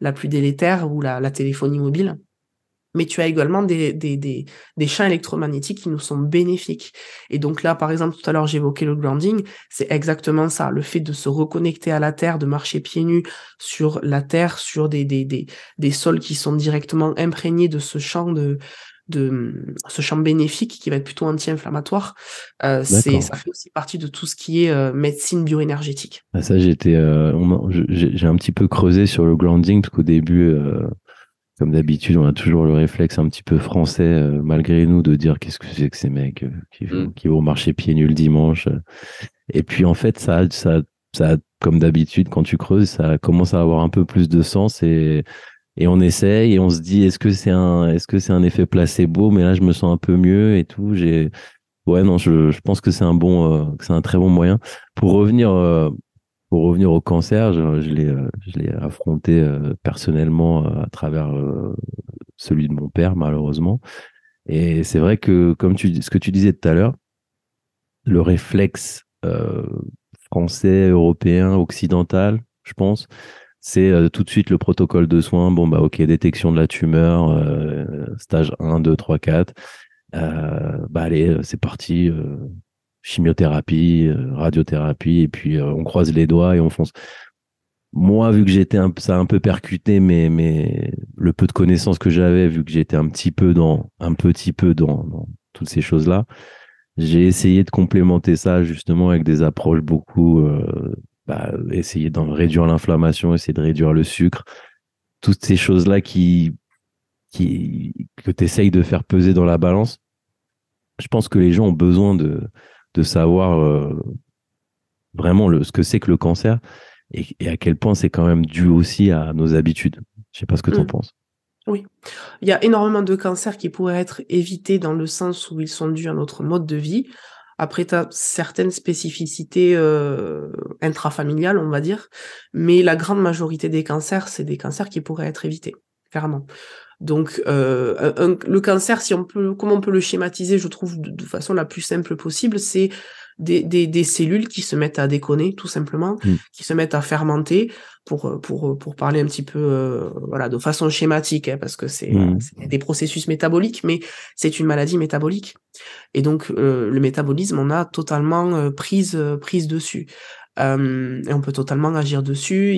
la plus délétère ou la, la téléphonie mobile mais tu as également des, des, des, des champs électromagnétiques qui nous sont bénéfiques. Et donc là, par exemple, tout à l'heure, j'évoquais le grounding, c'est exactement ça, le fait de se reconnecter à la Terre, de marcher pieds nus sur la Terre, sur des, des, des, des sols qui sont directement imprégnés de ce champ de de ce champ bénéfique qui va être plutôt anti-inflammatoire, euh, c'est ça fait aussi partie de tout ce qui est euh, médecine bioénergétique. Ah, ça, j'étais, euh, j'ai un petit peu creusé sur le grounding parce qu'au début, comme d'habitude, on a toujours le réflexe un petit peu français, euh, malgré nous, de dire qu'est-ce que c'est que ces mecs euh, qui, vont- Mm. qui vont marcher pieds nus le dimanche. Et puis, en fait, ça, ça, ça comme d'habitude, quand tu creuses, ça commence à avoir un peu plus de sens et, et on essaye et on se dit est-ce que c'est un, est-ce que c'est un effet placebo? Mais là, je me sens un peu mieux et tout. J'ai, ouais, non, je, je pense que c'est un bon, euh, que c'est un très bon moyen pour revenir. Euh, pour revenir au cancer, je, je l'ai, euh, affronté personnellement à travers celui de mon père, malheureusement. Et c'est vrai que, comme tu, ce que tu disais tout à l'heure, le réflexe français, européen, occidental, je pense, c'est euh, tout de suite le protocole de soins. Bon, bah, ok, détection de la tumeur, euh, stage 1, 2, 3, 4. bah, allez, euh, c'est parti. Chimiothérapie, radiothérapie, et puis on croise les doigts et on fonce. Moi, vu que j'étais un, ça a un peu percuté, mais, mais le peu de connaissances que j'avais, vu que j'étais un petit peu dans, un petit peu dans, dans toutes ces choses-là, j'ai essayé de complémenter ça justement avec des approches beaucoup, euh, bah, essayer d'en réduire l'inflammation, essayer de réduire le sucre, toutes ces choses-là qui, qui, que tu essayes de faire peser dans la balance. Je pense que les gens ont besoin de, de savoir euh, vraiment le, ce que c'est que le cancer et, et, à quel point c'est quand même dû aussi à nos habitudes. Je sais pas ce que tu en mmh. penses. Oui. Il y a énormément de cancers qui pourraient être évités dans le sens où ils sont dus à notre mode de vie. Après, tu as certaines spécificités euh, intrafamiliales, on va dire, mais la grande majorité des cancers, c'est des cancers qui pourraient être évités, clairement. Donc, euh, le cancer, si on peut, comment on peut le schématiser, je trouve de façon la plus simple possible, c'est des, des, des, cellules qui se mettent à déconner, tout simplement, mm. qui se mettent à fermenter, pour, pour, pour parler un petit peu euh, voilà, de façon schématique, hein, parce que c'est mm. des processus métaboliques, mais c'est une maladie métabolique. Et donc, euh, le métabolisme, on a totalement prise, prise dessus. Et on peut totalement agir dessus.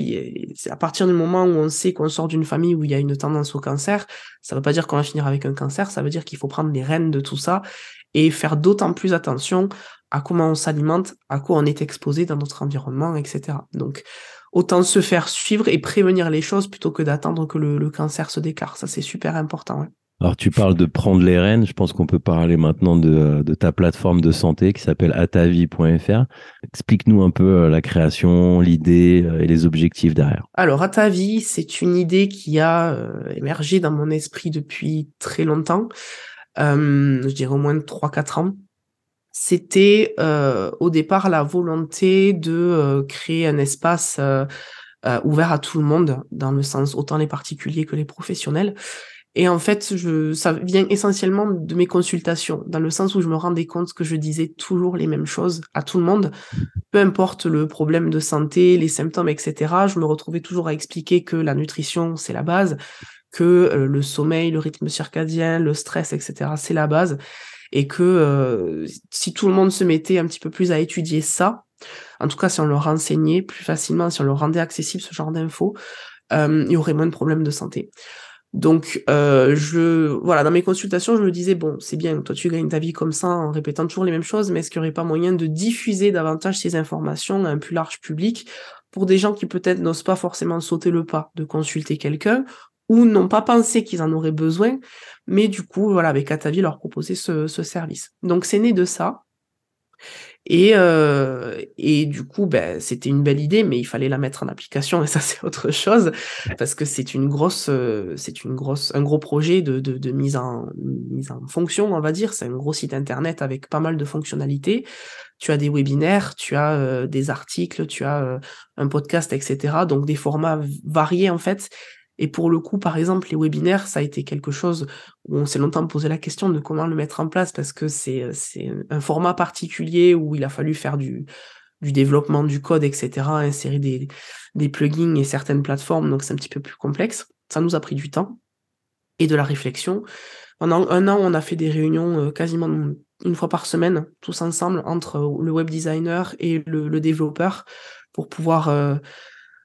À partir du moment où on sait qu'on sort d'une famille où il y a une tendance au cancer, ça ne veut pas dire qu'on va finir avec un cancer, ça veut dire qu'il faut prendre les rênes de tout ça et faire d'autant plus attention à comment on s'alimente, à quoi on est exposé dans notre environnement, etc. Donc, autant se faire suivre et prévenir les choses plutôt que d'attendre que le, cancer se déclare. Ça, c'est super important. Alors, tu parles de prendre les rênes. Je pense qu'on peut parler maintenant de, ta plateforme de santé qui s'appelle atavie.fr. Explique-nous un peu euh, la création, l'idée euh, et les objectifs derrière. Alors, Atavie, c'est une idée qui a euh, émergé dans mon esprit depuis très longtemps. je dirais au moins 3-4 ans c'était au départ la volonté de créer un espace ouvert à tout le monde, dans le sens autant les particuliers que les professionnels. Et en fait, je, ça vient essentiellement de mes consultations, dans le sens où je me rendais compte que je disais toujours les mêmes choses à tout le monde, peu importe le problème de santé, les symptômes, etc. Je me retrouvais toujours à expliquer que la nutrition, c'est la base, que le sommeil, le rythme circadien, le stress, etc., c'est la base et que euh, si tout le monde se mettait un petit peu plus à étudier ça, en tout cas si on le renseignait plus facilement, si on le rendait accessible ce genre d'infos, euh, il y aurait moins de problèmes de santé. Donc, euh, je, voilà, dans mes consultations, je me disais bon, c'est bien, toi tu gagnes ta vie comme ça en répétant toujours les mêmes choses, mais est-ce qu'il n'y aurait pas moyen de diffuser davantage ces informations à un plus large public pour des gens qui peut-être n'osent pas forcément sauter le pas de consulter quelqu'un ou n'ont pas pensé qu'ils en auraient besoin, mais du coup, voilà, avec Atavi, leur proposer ce, service. Donc c'est né de ça. Et, euh, et du coup, ben, c'était une belle idée, mais il fallait la mettre en application, et ça c'est autre chose, parce que c'est une grosse, euh, c'est une grosse, un gros projet de, de, mise en mise en fonction, on va dire. C'est un gros site internet avec pas mal de fonctionnalités. Tu as des webinaires, tu as euh, des articles, tu as un podcast, etc. Donc des formats variés en fait, et pour le coup, par exemple, les webinaires, ça a été quelque chose où on s'est longtemps posé la question de comment le mettre en place parce que c'est, un format particulier où il a fallu faire du, du développement du code, etc., insérer des, des plugins et certaines plateformes, donc c'est un petit peu plus complexe. Ça nous a pris du temps et de la réflexion. Pendant un an, on a fait des réunions euh, quasiment une fois par semaine, tous ensemble, entre le web designer et le, développeur, pour pouvoir euh,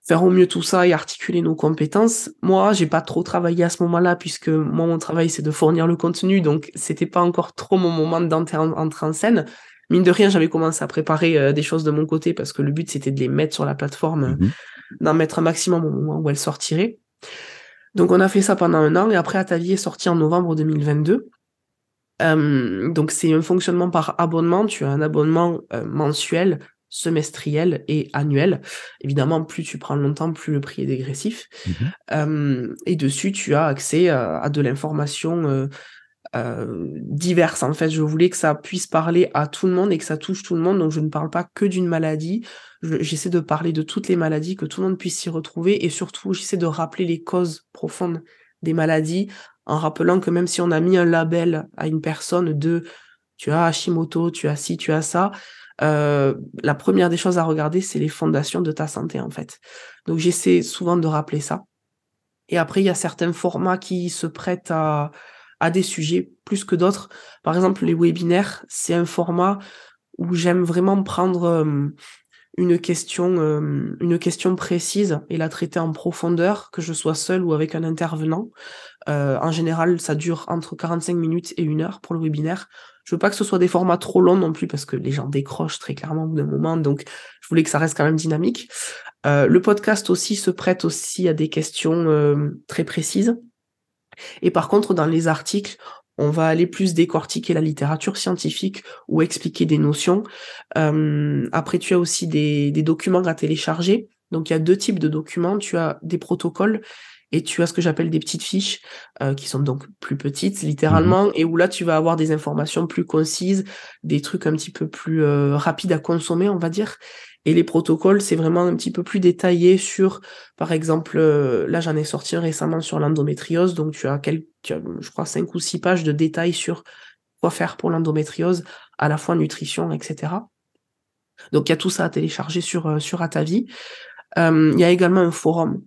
faire au mieux tout ça et articuler nos compétences. Moi, j'ai pas trop travaillé à ce moment-là puisque moi mon travail c'est de fournir le contenu, donc c'était pas encore trop mon moment d'entrer en, scène. Mine de rien, j'avais commencé à préparer euh, des choses de mon côté parce que le but c'était de les mettre sur la plateforme, mhm. d'en mettre un maximum au moment où elles sortiraient. Donc on a fait ça pendant un an et après Atavi est sorti en novembre 2022. Euh, donc c'est un fonctionnement par abonnement. Tu as un abonnement euh, mensuel semestriel et annuel. Évidemment, plus tu prends longtemps, plus le prix est dégressif. Mhm. et dessus, tu as accès à, à de l'information euh, diverses. En fait, je voulais que ça puisse parler à tout le monde et que ça touche tout le monde. Donc, je ne parle pas que d'une maladie. J'essaie de parler de toutes les maladies, que tout le monde puisse s'y retrouver. Et surtout, j'essaie de rappeler les causes profondes des maladies en rappelant que même si on a mis un label à une personne de tu as Hashimoto, tu as ci, tu as ça, euh, la première des choses à regarder, c'est les fondations de ta santé, en fait. Donc, j'essaie souvent de rappeler ça. Et après, il y a certains formats qui se prêtent à, des sujets plus que d'autres. Par exemple, les webinaires, c'est un format où j'aime vraiment prendre euh, une question, euh, une question précise et la traiter en profondeur, que je sois seul ou avec un intervenant. En général, ça dure entre 45 minutes et une heure pour le webinaire. Je veux pas que ce soit des formats trop longs non plus parce que les gens décrochent très clairement au bout d'un moment, donc je voulais que ça reste quand même dynamique. le podcast aussi se prête aussi à des questions très précises. Et par contre, dans les articles, on va aller plus décortiquer la littérature scientifique ou expliquer des notions. Euh, après, tu as aussi des, documents à télécharger. Donc, il y a deux types de documents. Tu as des protocoles et tu as ce que j'appelle des petites fiches euh, qui sont donc plus petites littéralement mmh et où là tu vas avoir des informations plus concises, des trucs un petit peu plus euh, rapides à consommer on va dire et les protocoles, c'est vraiment un petit peu plus détaillé sur, par exemple, euh, là j'en ai sorti un récemment sur l'endométriose, donc tu as, quelques, je crois, cinq ou six pages de détails sur quoi faire pour l'endométriose, à la fois nutrition, etc. Donc il y a tout ça à télécharger sur, sur Atavi. Il y a également un forum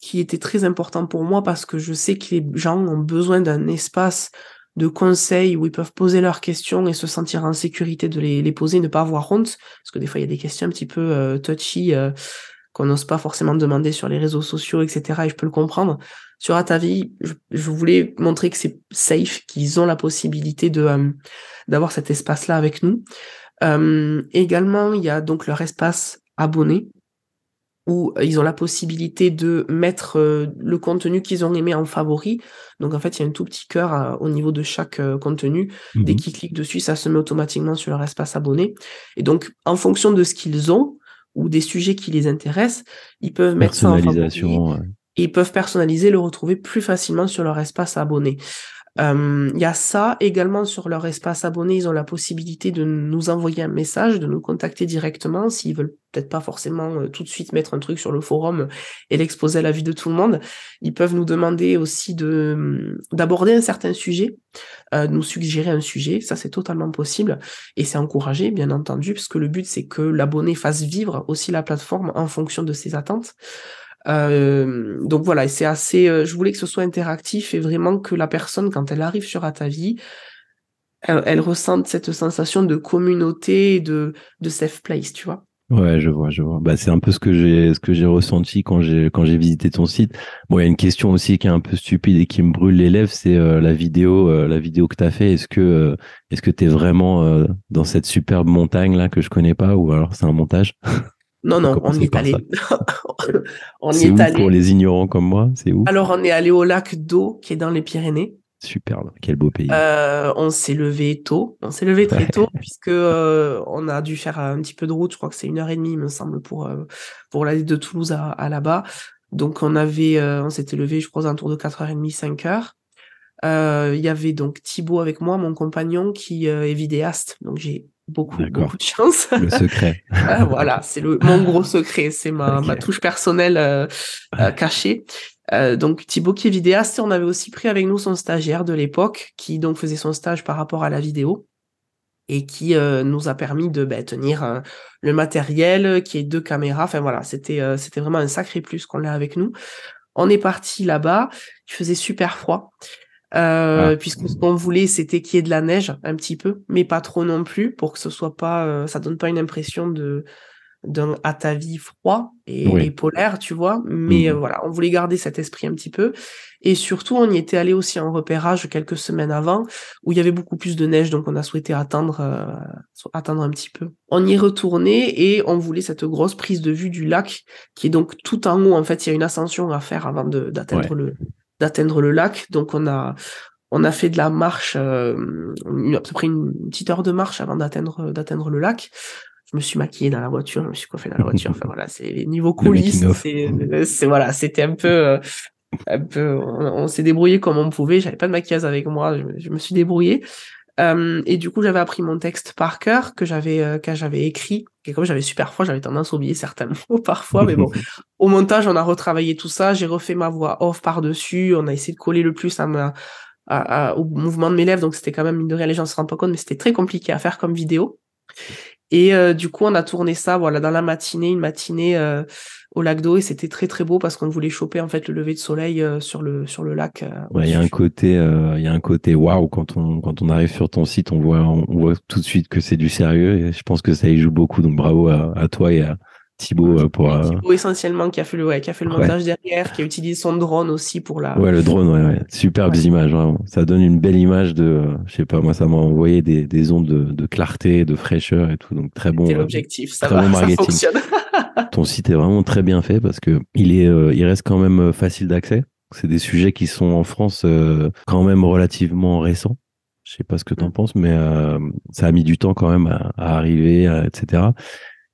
qui était très important pour moi parce que je sais que les gens ont besoin d'un espace de conseils où ils peuvent poser leurs questions et se sentir en sécurité de les, poser, ne pas avoir honte, parce que des fois il y a des questions un petit peu euh, touchy euh, qu'on n'ose pas forcément demander sur les réseaux sociaux, etc. Et je peux le comprendre. Sur Atavi, je, je voulais montrer que c'est safe, qu'ils ont la possibilité de euh, d'avoir cet espace-là avec nous. également, il y a donc leur espace abonné, où ils ont la possibilité de mettre euh, le contenu qu'ils ont aimé en favori. Donc en fait, il y a un tout petit cœur euh, au niveau de chaque euh, contenu. Dès mhm. qu'ils cliquent dessus, ça se met automatiquement sur leur espace abonné. Et donc, en fonction de ce qu'ils ont ou des sujets qui les intéressent, ils peuvent mettre ça en favori. Et ils peuvent personnaliser, le retrouver plus facilement sur leur espace abonné. Il y a ça également sur leur espace abonné, ils ont la possibilité de nous envoyer un message, de nous contacter directement s'ils veulent peut-être pas forcément tout de suite mettre un truc sur le forum et l'exposer à la vue de tout le monde. Ils peuvent nous demander aussi de d'aborder un certain sujet, nous suggérer un sujet, ça c'est totalement possible et c'est encouragé bien entendu puisque le but c'est que l'abonné fasse vivre aussi la plateforme en fonction de ses attentes. Euh, donc voilà, c'est assez. Euh, je voulais que ce soit interactif et vraiment que la personne, quand elle arrive sur Atavi, elle, elle ressente cette sensation de communauté et de, safe place, tu vois. Ouais, je vois, je vois. Bah, c'est un peu ce que j'ai, ce que j'ai ressenti quand j'ai, quand j'ai visité ton site. Bon, il y a une question aussi qui est un peu stupide et qui me brûle les lèvres, c'est euh, la vidéo, la vidéo que tu as fait. Est-ce que, est-ce que tu es vraiment dans cette superbe montagne là que je connais pas ou alors c'est un montage? Non, non, on y est allé. on y est, allé. Pour les ignorants comme moi, c'est où? Alors, on est allé au lac d'eau qui est dans les Pyrénées. Superbe, quel beau pays. Euh, on s'est levé tôt, on s'est levé très tôt puisque euh, on a dû faire un petit peu de route. Je crois que c'est une heure et demie, il me semble, pour euh, pour l'aller de Toulouse à, là-bas. Donc on avait, on s'était levé, je crois, un tour de 4h30, 5h. Il y avait donc Thibaut avec moi, mon compagnon, qui est vidéaste. Donc j'ai beaucoup, beaucoup de chance. Le secret. Ah, voilà, c'est le mon gros secret, c'est ma, ma touche personnelle euh, euh, cachée. Euh, donc Thibaut qui est vidéaste, on avait aussi pris avec nous son stagiaire de l'époque qui donc faisait son stage par rapport à la vidéo et qui nous a permis de bah, tenir le matériel, qui est deux caméras. Enfin voilà, c'était c'était vraiment un sacré plus qu'on l'a avec nous. On est parti là-bas, il faisait super froid. Euh, ah. puisque ce qu'on voulait c'était qu'il y ait de la neige un petit peu mais pas trop non plus pour que ce soit pas euh, ça donne pas une impression de d'un vie froid et, polaire tu vois. Mais mmh. euh, voilà on voulait garder cet esprit un petit peu. Et surtout on y était allé aussi en repérage quelques semaines avant où il y avait beaucoup plus de neige donc on a souhaité attendre attendre un petit peu. On y retourné et on voulait cette grosse prise de vue du lac qui est donc tout en haut. En fait il y a une ascension à faire avant d'atteindre le d'atteindre le lac. Donc on a on a fait de la marche, euh, à peu près une petite heure de marche avant d'atteindre d'atteindre le lac. je me suis maquillée dans la voiture, je me suis coiffée dans la voiture. Enfin voilà, c'est les niveaux coulisses. C'est voilà, c'était un peu, un peu. On, s'est débrouillé comme on pouvait. J'avais pas de maquillage avec moi, je, me suis débrouillée. Euh, et du coup, j'avais appris mon texte par cœur que j'avais euh, que j'avais écrit. Et comme j'avais super froid, j'avais tendance à oublier certains mots parfois. Mais bon, au montage, on a retravaillé tout ça. J'ai refait ma voix off par dessus. On a essayé de coller le plus à ma, à, au mouvement de mes lèvres. Donc c'était quand même mine de rien, les gens se rendent pas compte, mais c'était très compliqué à faire comme vidéo. Et euh, du coup, on a tourné ça, voilà, dans la matinée, une matinée euh, au lac d'eau, et c'était très très beau parce qu'on voulait choper en fait le lever de soleil euh, sur le sur le lac. il y a un côté, il y a un côté waouh quand on quand on arrive sur ton site, on voit on, voit tout de suite que c'est du sérieux, et je pense que ça y joue beaucoup. Donc bravo à, à toi et à Thibaut euh, pour. Euh, Thibaut essentiellement qui a fait le, ouais, qui a fait le montage derrière, qui a utilisé son drone aussi pour la. Ouais, le drone, ouais, ouais. superbes images. Ça donne une belle image de, je sais pas, moi ça m'a envoyé des, des ondes de, de, clarté, de fraîcheur et tout, donc très bon. C'est euh, l'objectif, ça va, ça fonctionne. Ton site est vraiment très bien fait parce que il est, il reste quand même facile d'accès. C'est des sujets qui sont en France quand même relativement récents. Je sais pas ce que tu en mm. penses, mais ça a mis du temps quand même à, à arriver, etc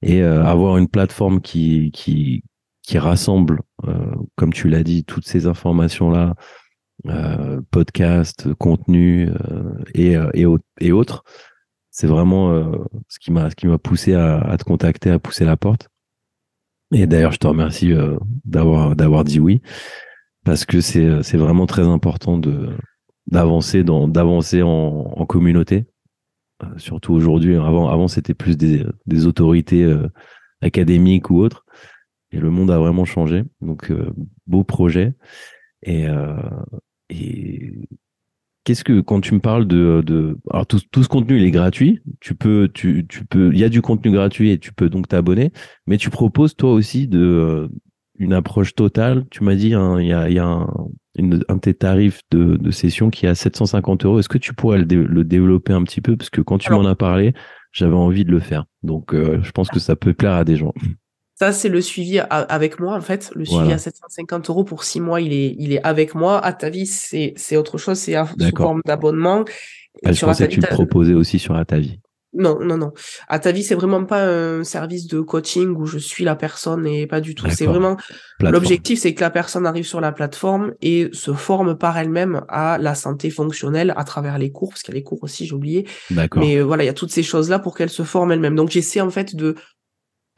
et euh, avoir une plateforme qui, qui, qui rassemble, euh, comme tu l'as dit, toutes ces informations-là, euh, podcast, contenu et, et, et, autres, c'est vraiment ce qui m'a ce qui m'a poussé à, à, te contacter, à pousser la porte. Et d'ailleurs, je te remercie d'avoir d'avoir dit oui parce que c'est c'est vraiment très important de d'avancer dans d'avancer en, en communauté surtout aujourd'hui. Avant, avant c'était plus des, des autorités euh, académiques ou autres. Et le monde a vraiment changé. Donc, euh, beau projet. Et, et qu'est-ce que quand tu me parles de, de alors tout, tout, ce contenu il est gratuit tu peux tu, tu peux il y a du contenu gratuit et tu peux donc t'abonner mais tu proposes toi aussi de une approche totale tu m'as dit hein, il y a, y a un, un de tes tarifs de, session qui est à 750 euros. Est-ce que tu pourrais le, développer un petit peu? Parce que quand tu m'en as parlé, j'avais envie de le faire. Donc, euh, je pense que ça peut plaire à des gens. Ça, c'est le suivi avec moi, en fait. Le suivi à 750 euros pour six mois, il est, il est avec moi. À ta vie, c'est autre chose, c'est sous forme d'abonnement. Ah, je pensais que tu le proposais aussi sur à ta vie. Non, non, non. À ta vie, c'est vraiment pas un service de coaching où je suis la personne et pas du tout. C'est vraiment l'objectif, c'est que la personne arrive sur la plateforme et se forme par elle-même à la santé fonctionnelle à travers les cours, parce qu'il y a les cours aussi, j'ai oublié. Mais euh, voilà, il y a toutes ces choses-là pour qu'elle se forme elle-même. Donc j'essaie en fait de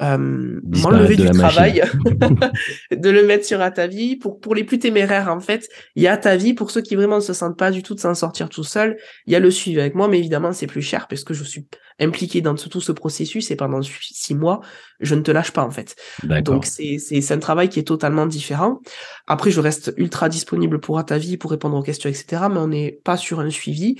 euh, m'enlever du travail, de le mettre sur Atavi. Pour, pour les plus téméraires, en fait, il y a Atavi. Pour ceux qui vraiment ne se sentent pas du tout de s'en sortir tout seul, il y a le suivi avec moi, mais évidemment, c'est plus cher parce que je suis impliqué dans tout ce processus et pendant six mois, je ne te lâche pas, en fait. Donc, c'est, c'est, un travail qui est totalement différent. Après, je reste ultra disponible pour Atavi, pour répondre aux questions, etc., mais on n'est pas sur un suivi.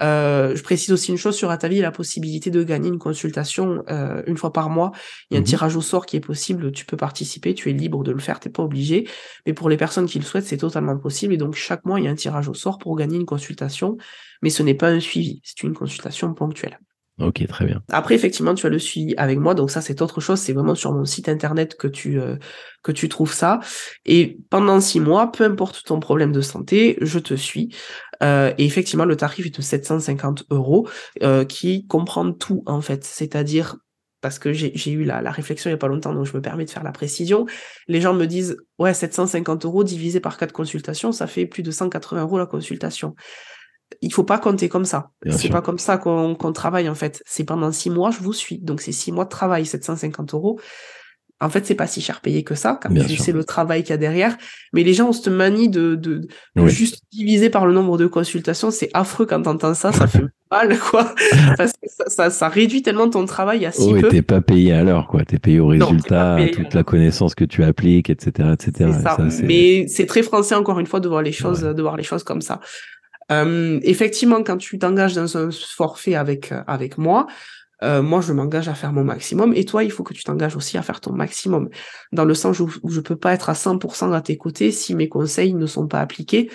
Euh, je précise aussi une chose sur Atavi, la possibilité de gagner une consultation euh, une fois par mois. Il y a un mhm. tirage au sort qui est possible, tu peux participer, tu es libre de le faire, t'es pas obligé. Mais pour les personnes qui le souhaitent, c'est totalement possible. Et donc chaque mois, il y a un tirage au sort pour gagner une consultation, mais ce n'est pas un suivi, c'est une consultation ponctuelle. Ok, très bien. Après, effectivement, tu as le suivi avec moi, donc ça c'est autre chose. C'est vraiment sur mon site internet que tu euh, que tu trouves ça. Et pendant six mois, peu importe ton problème de santé, je te suis. Euh, et effectivement, le tarif est de 750 euros, euh, qui comprend tout en fait, c'est-à-dire parce que j'ai eu la, la, réflexion il y a pas longtemps, donc je me permets de faire la précision. Les gens me disent, ouais, 750 euros divisé par quatre consultations, ça fait plus de 180 euros la consultation il faut pas compter comme ça. C'est pas comme ça qu'on travaille en fait. C'est pendant six mois, je vous suis. Donc c'est six mois de travail, 750 euros. En fait, c'est pas si cher payé que ça, quand tu sais le travail qu'il y a derrière. Mais les gens ont cette manie de, de, juste diviser par le nombre de consultations. C'est affreux quand t'entends ça, ça fait mal, quoi. Parce que ça, ça, réduit tellement ton travail à si oh, peu. t'es pas payé à l'heure, quoi. T'es payé au résultat, toute la connaissance que tu appliques, etc., etc. Ça. Mais c'est très français, encore une fois, de voir les choses, de voir les choses comme ça. Euh, effectivement, quand tu t'engages dans un forfait avec, euh, avec moi, euh, moi, je m'engage à faire mon maximum. Et toi, il faut que tu t'engages aussi à faire ton maximum. Dans le sens où, je peux pas être à 100% à tes côtés si mes conseils ne sont pas appliqués.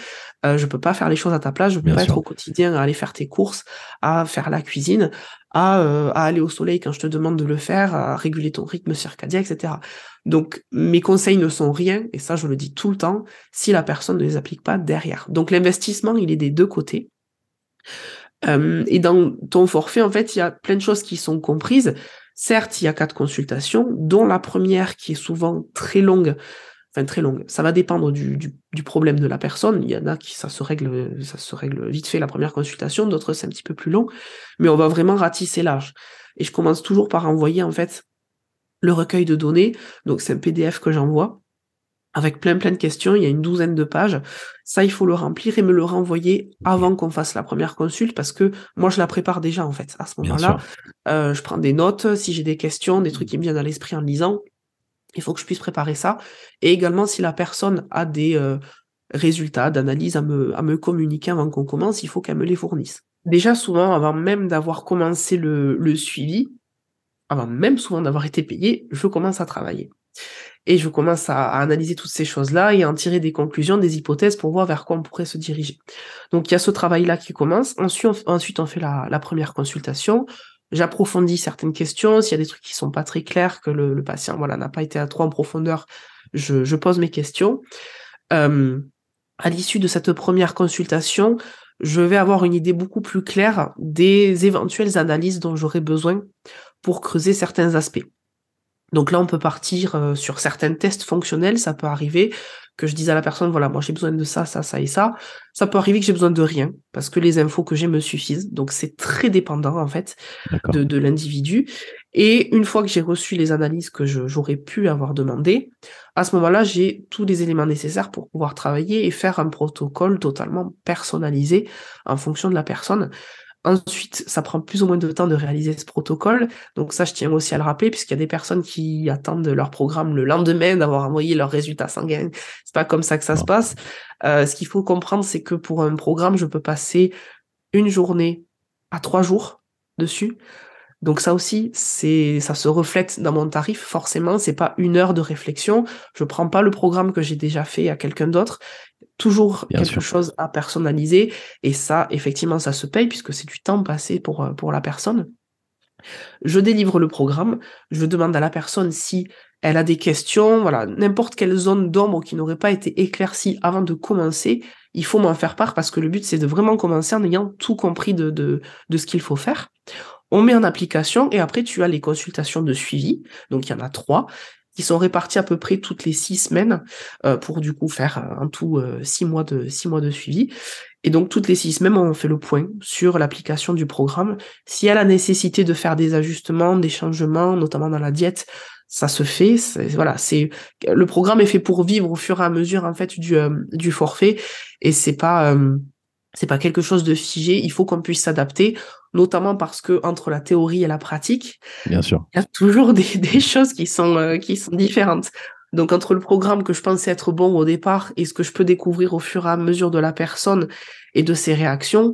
Euh, je peux pas faire les choses à ta place. Je peux pas être au quotidien à aller faire tes courses, à faire la cuisine, à, euh, à aller au soleil quand je te demande de le faire, à réguler ton rythme circadien, etc. Donc, mes conseils ne sont rien, et ça, je le dis tout le temps, si la personne ne les applique pas derrière. Donc, l'investissement, il est des deux côtés. Euh, et dans ton forfait, en fait, il y a plein de choses qui sont comprises. Certes, il y a quatre consultations, dont la première qui est souvent très longue, enfin très longue. Ça va dépendre du, du, problème de la personne. Il y en a qui ça se règle, ça se règle vite fait la première consultation, d'autres c'est un petit peu plus long, mais on va vraiment ratisser l'âge. Et je commence toujours par envoyer en fait le recueil de données. Donc c'est un PDF que j'envoie avec plein plein de questions, il y a une douzaine de pages. Ça, il faut le remplir et me le renvoyer avant qu'on fasse la première consulte parce que moi, je la prépare déjà en fait. À ce moment-là, euh, je prends des notes, si j'ai des questions, des trucs qui me viennent à l'esprit en lisant, il faut que je puisse préparer ça. Et également, si la personne a des euh, résultats d'analyse à me, à me communiquer avant qu'on commence, il faut qu'elle me les fournisse. Déjà, souvent, avant même d'avoir commencé le, le suivi, avant même souvent d'avoir été payé, je commence à travailler et je commence à, analyser toutes ces choses-là et à en tirer des conclusions, des hypothèses pour voir vers quoi on pourrait se diriger. Donc il y a ce travail-là qui commence. Ensuite, on, ensuite, on fait la, première consultation. J'approfondis certaines questions. S'il y a des trucs qui sont pas très clairs, que le, patient voilà n'a pas été à trop en profondeur, je, pose mes questions. Euh, à l'issue de cette première consultation, je vais avoir une idée beaucoup plus claire des éventuelles analyses dont j'aurai besoin pour creuser certains aspects. Donc là, on peut partir euh, sur certains tests fonctionnels. Ça peut arriver que je dise à la personne, voilà, moi j'ai besoin de ça, ça, ça et ça. Ça peut arriver que j'ai besoin de rien parce que les infos que j'ai me suffisent. Donc c'est très dépendant en fait de, de l'individu. Et une fois que j'ai reçu les analyses que j'aurais pu avoir demandées, à ce moment-là, j'ai tous les éléments nécessaires pour pouvoir travailler et faire un protocole totalement personnalisé en fonction de la personne. Ensuite, ça prend plus ou moins de temps de réaliser ce protocole. Donc ça, je tiens aussi à le rappeler, puisqu'il y a des personnes qui attendent leur programme le lendemain d'avoir envoyé leurs résultats sanguins. C'est pas comme ça que ça se passe. Euh, ce qu'il faut comprendre, c'est que pour un programme, je peux passer une journée à trois jours dessus. Donc ça aussi, c'est, ça se reflète dans mon tarif. Forcément, c'est pas une heure de réflexion. Je prends pas le programme que j'ai déjà fait à quelqu'un d'autre. Toujours quelque chose à personnaliser. Et ça, effectivement, ça se paye puisque c'est du temps passé pour, euh, pour la personne. Je délivre le programme. Je demande à la personne si elle a des questions, voilà, n'importe quelle zone d'ombre qui n'aurait pas été éclaircie avant de commencer, il faut m'en faire part parce que le but c'est de vraiment commencer en ayant tout compris de, de, de ce qu'il faut faire on met en application et après tu as les consultations de suivi. Donc il y en a trois qui sont réparties à peu près toutes les six semaines euh, pour du coup faire euh, un tout euh, six mois de six mois de suivi. Et donc toutes les six semaines, on fait le point sur l'application du programme. S'il y a la nécessité de faire des ajustements, des changements, notamment dans la diète, ça se fait. Voilà, c'est le programme est fait pour vivre au fur et à mesure en fait du du forfait et c'est pas c'est pas quelque chose de figé, il faut qu'on puisse s'adapter, notamment parce que entre la théorie et la pratique, bien sûr, il y a toujours des, des choses qui sont euh, qui sont différentes. Donc entre le programme que je pensais être bon au départ et ce que je peux découvrir au fur et à mesure de la personne et de ses réactions,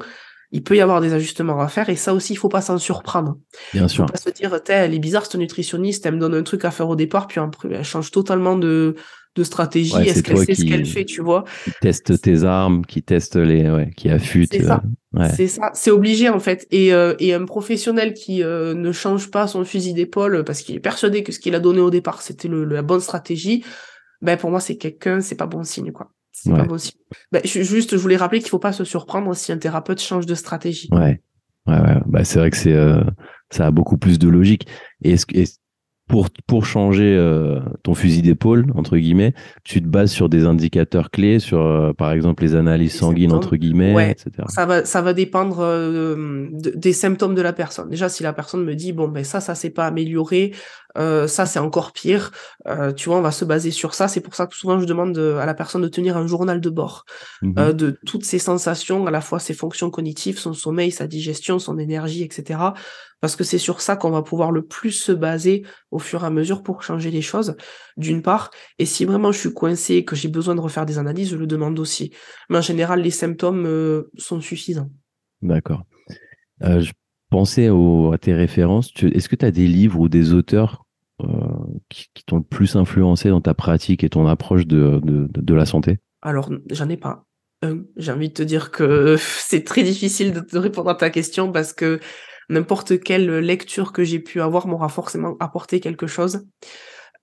il peut y avoir des ajustements à faire et ça aussi il faut pas s'en surprendre. Bien sûr. Faut pas se dire elle est bizarre cette nutritionniste, elle me donne un truc à faire au départ puis après elle change totalement de de stratégie. Est-ce qu'elle sait ce qu'elle fait, tu vois? Qui teste tes armes, qui teste les, ouais, qui affûte. C'est ça. Euh, c'est ça. C'est obligé en fait. Et, euh, et un professionnel qui euh, ne change pas son fusil d'épaule parce qu'il est persuadé que ce qu'il a donné au départ c'était la bonne stratégie, ben pour moi c'est quelqu'un, c'est pas bon signe quoi. C'est pas bon signe. Ben, juste, je voulais rappeler qu'il faut pas se surprendre si un thérapeute change de stratégie. Ouais. Ouais, ouais. Bah, c'est vrai que c'est ça a beaucoup plus de logique. Et est-ce que pour, pour changer euh, ton fusil d'épaule, entre guillemets, tu te bases sur des indicateurs clés, sur euh, par exemple les analyses sanguines, entre guillemets, etc. Ça va, ça va dépendre euh, des symptômes de la personne. Déjà, si la personne me dit, bon, ben ça, ça s'est pas amélioré, ça, c'est encore pire, tu vois, on va se baser sur ça. C'est pour ça que souvent, je demande à la personne de tenir un journal de bord mmh de toutes ses sensations, à la fois ses fonctions cognitives, son sommeil, sa digestion, son énergie, etc parce que c'est sur ça qu'on va pouvoir le plus se baser au fur et à mesure pour changer les choses, d'une part. Et si vraiment je suis coincé et que j'ai besoin de refaire des analyses, je le demande aussi. Mais en général, les symptômes euh, sont suffisants. D'accord. Euh, je pensais à tes références. Est-ce que tu as des livres ou des auteurs euh, qui, t'ont le plus influencé dans ta pratique et ton approche de, de la santé? Alors, j'en ai pas. J'ai envie de te dire que c'est très difficile de te répondre à ta question parce que n'importe quelle lecture que j'ai pu avoir m'aura forcément apporté quelque chose.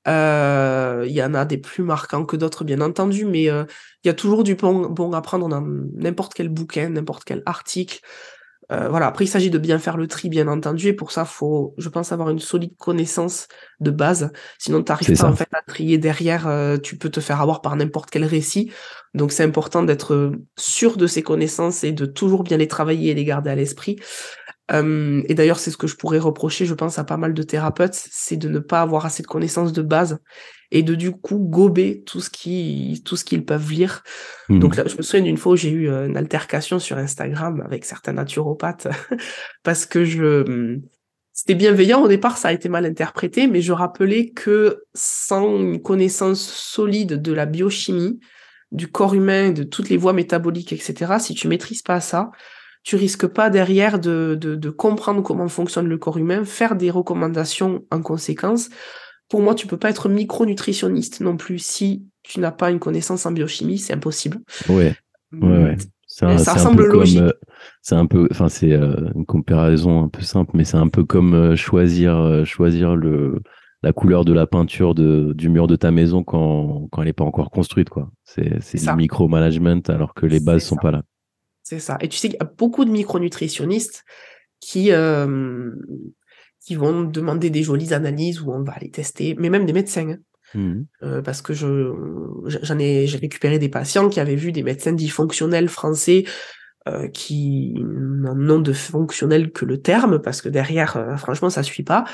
Euh, il y en a des plus marquants que d'autres, bien entendu, mais euh, il y a toujours du bon, bon à prendre dans n'importe quel bouquin, n'importe quel article. Euh, voilà. Après, il s'agit de bien faire le tri, bien entendu, et pour ça, faut, je pense, avoir une solide connaissance de base. Sinon, tu n'arrives pas en fait à trier derrière. Euh, tu peux te faire avoir par n'importe quel récit. Donc, c'est important d'être sûr de ses connaissances et de toujours bien les travailler et les garder à l'esprit. Euh, et d'ailleurs, c'est ce que je pourrais reprocher, je pense, à pas mal de thérapeutes, c'est de ne pas avoir assez de connaissances de base et de du coup gober tout ce qui tout ce qu'ils peuvent lire. Mmh. Donc là, je me souviens d'une fois où j'ai eu euh, une altercation sur Instagram avec certains naturopathes parce que je c'était bienveillant au départ, ça a été mal interprété, mais je rappelais que sans une connaissance solide de la biochimie, du corps humain, de toutes les voies métaboliques, etc., si tu maîtrises pas ça, tu risques pas derrière de, de, de, comprendre comment fonctionne le corps humain, faire des recommandations en conséquence. Pour moi, tu peux pas être micronutritionniste non plus si tu n'as pas une connaissance en biochimie, c'est impossible. Ouais, ouais, ouais. ça semble logique. Euh, c'est un peu, enfin c'est euh, une comparaison un peu simple, mais c'est un peu comme euh, choisir choisir le la couleur de la peinture de, du mur de ta maison quand, quand elle n'est pas encore construite quoi. C'est du micromanagement alors que les bases sont pas là. C'est ça. Et tu sais qu'il y a beaucoup de micronutritionnistes qui, euh, qui vont demander des jolies analyses où on va les tester, mais même des médecins. Hein. Mmh. Euh, parce que je j'en ai j'ai récupéré des patients qui avaient vu des médecins dits fonctionnels français euh, qui n'ont de fonctionnel que le terme parce que derrière franchement ça suit pas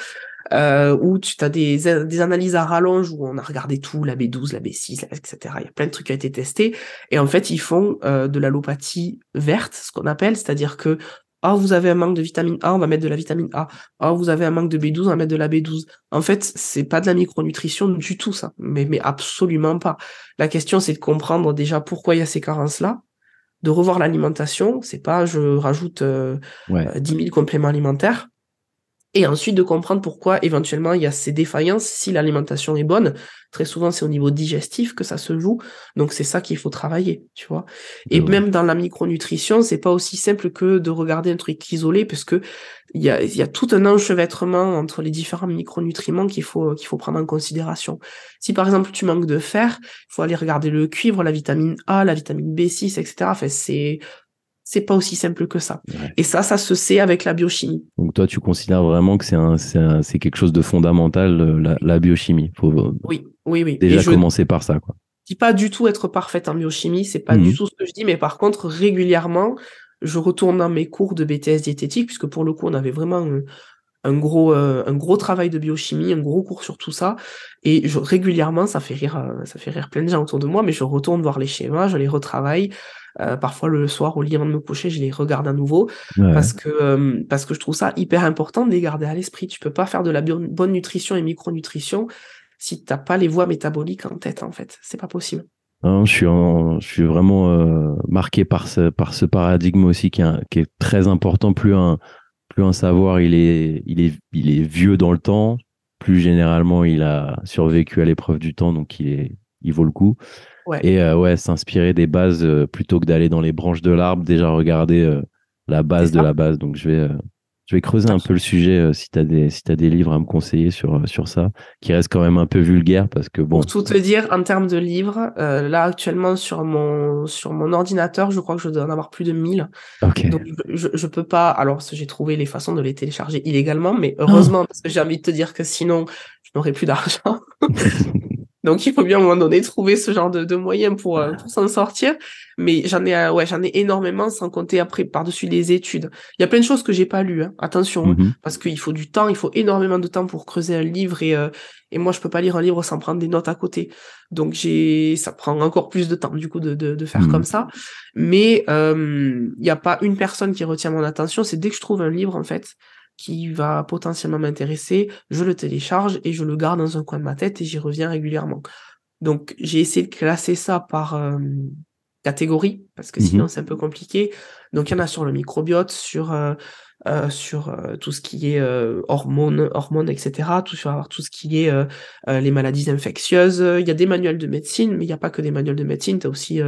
euh, où tu as des, des analyses à rallonge où on a regardé tout, la B12, la B6, etc. Il y a plein de trucs qui ont été testés. Et en fait, ils font euh, de l'allopathie verte, ce qu'on appelle, c'est-à-dire que ah, vous avez un manque de vitamine A, on va mettre de la vitamine A. Ah, vous avez un manque de B12, on va mettre de la B12. En fait, c'est pas de la micronutrition du tout, ça. Mais, mais absolument pas. La question, c'est de comprendre déjà pourquoi il y a ces carences-là, de revoir l'alimentation. C'est pas je rajoute euh, 10 000 compléments alimentaires et ensuite de comprendre pourquoi éventuellement il y a ces défaillances si l'alimentation est bonne. Très souvent, c'est au niveau digestif que ça se joue, donc c'est ça qu'il faut travailler, tu vois. Et même dans la micronutrition, c'est pas aussi simple que de regarder un truc isolé, parce que il y a, y a tout un enchevêtrement entre les différents micronutriments qu'il faut qu'il faut prendre en considération. Si par exemple tu manques de fer, il faut aller regarder le cuivre, la vitamine A, la vitamine B6, etc. Enfin, c'est c'est pas aussi simple que ça. Et ça, ça se sait avec la biochimie. Donc toi, tu considères vraiment que c'est un, c'est quelque chose de fondamental, euh, la, biochimie. Faut euh, oui, oui, oui. Déjà commencer par ça, quoi. Je dis pas du tout être parfaite en biochimie, c'est pas du mhm. tout ce que je dis, mais par contre, régulièrement, je retourne dans mes cours de BTS diététique, puisque pour le coup, on avait vraiment un, gros, euh, un gros travail de biochimie, un gros cours sur tout ça. Et je, régulièrement, ça fait rire, ça fait rire plein de gens autour de moi, mais je retourne voir les schémas, je les retravaille. Euh, parfois le soir au lit avant de me coucher, je les regarde à nouveau parce que euh, parce que je trouve ça hyper important de les garder à l'esprit. Tu peux pas faire de la bonne nutrition et micronutrition si t'as pas les voies métaboliques en tête en fait. C'est pas possible. je suis je suis vraiment euh, marqué par ce par ce paradigme aussi qui est, qui est très important. Plus un plus un savoir il est il est il est vieux dans le temps, plus généralement il a survécu à l'épreuve du temps, donc il est il vaut le coup. Et euh, ouais, s'inspirer des bases euh, plutôt que d'aller dans les branches de l'arbre, déjà regarder euh, la base de la base. Donc je vais, je vais creuser un peu le sujet si tu as, des, si as des livres à me conseiller sur, sur ça, qui reste quand même un peu vulgaire parce que bon. Pour tout te dire, en termes de livres, là actuellement sur mon, sur mon ordinateur, je crois que je dois en avoir plus de 1000. Donc je, je peux pas, alors j'ai trouvé les façons de les télécharger illégalement, mais heureusement, parce que j'ai envie de te dire que sinon, je n'aurais plus d'argent. Donc il faut bien à un moment donné trouver ce genre de, de moyens pour, euh, pour s'en sortir. Mais j'en ai euh, ouais j'en ai énormément sans compter après par-dessus les études. Il y a plein de choses que j'ai pas lues, hein. attention, hein, mm-hmm. parce qu'il faut du temps, il faut énormément de temps pour creuser un livre et euh, et moi je peux pas lire un livre sans prendre des notes à côté. Donc j'ai ça prend encore plus de temps du coup de de, de faire mm-hmm. comme ça. Mais il n'y a pas une personne qui retient mon attention. C'est dès que je trouve un livre en fait qui va potentiellement m'intéresser, je le télécharge et je le garde dans un coin de ma tête et j'y reviens régulièrement. Donc j'ai essayé de classer ça par euh, catégorie parce que sinon mmh c'est un peu compliqué. Donc il y en a sur le microbiote, sur euh, euh, sur euh, tout ce qui est euh, hormones, hormones, etc. Tout sur tout ce qui est les maladies infectieuses. Il y a des manuels de médecine, mais il n'y a pas que des manuels de médecine. Tu as aussi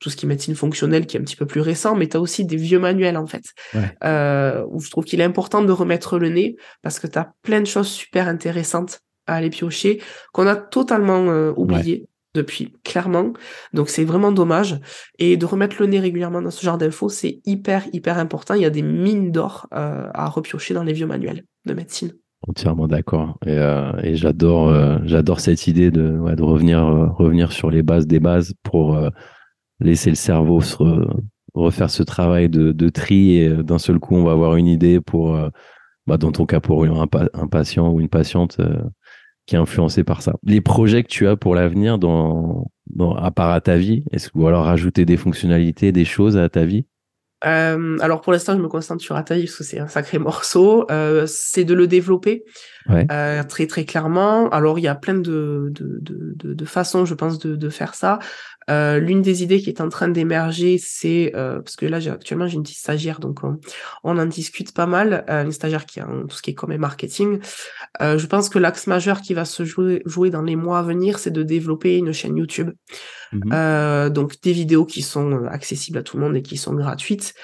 tout ce qui est médecine fonctionnelle qui est un petit peu plus récent, mais tu as aussi des vieux manuels en fait. où je trouve qu'il est important de remettre le nez parce que tu as plein de choses super intéressantes à aller piocher qu'on a totalement oublié. Depuis, clairement. Donc c'est vraiment dommage. Et de remettre le nez régulièrement dans ce genre d'infos, c'est hyper, hyper important. Il y a des mines d'or euh, à repiocher dans les vieux manuels de médecine. Entièrement d'accord. Et, euh, et j'adore, euh, j'adore cette idée de, revenir, revenir sur les bases des bases pour laisser le cerveau refaire ce travail de, tri et d'un seul coup, on va avoir une idée pour, bah, dans ton cas, pour un, pa- un patient ou une patiente qui est influencé par ça. Les projets que tu as pour l'avenir dans, dans, à part à ta vie, est-ce ou alors rajouter des fonctionnalités, des choses à ta vie? Euh, alors pour l'instant, je me concentre sur Ataï parce que c'est un sacré morceau. Euh, c'est de le développer Ouais. euh, très très clairement. Alors il y a plein de, de, de, de, de façons, je pense, de, de faire ça. Euh, L'une des idées qui est en train d'émerger, c'est euh, parce que là j'ai actuellement j'ai une petite stagiaire, donc on, on en discute pas mal. Euh, une stagiaire qui a tout ce qui est comme marketing. Euh, je pense que l'axe majeur qui va se jouer, jouer dans les mois à venir, c'est de développer une chaîne YouTube. Mhm. Euh, donc des vidéos qui sont accessibles à tout le monde et qui sont gratuites,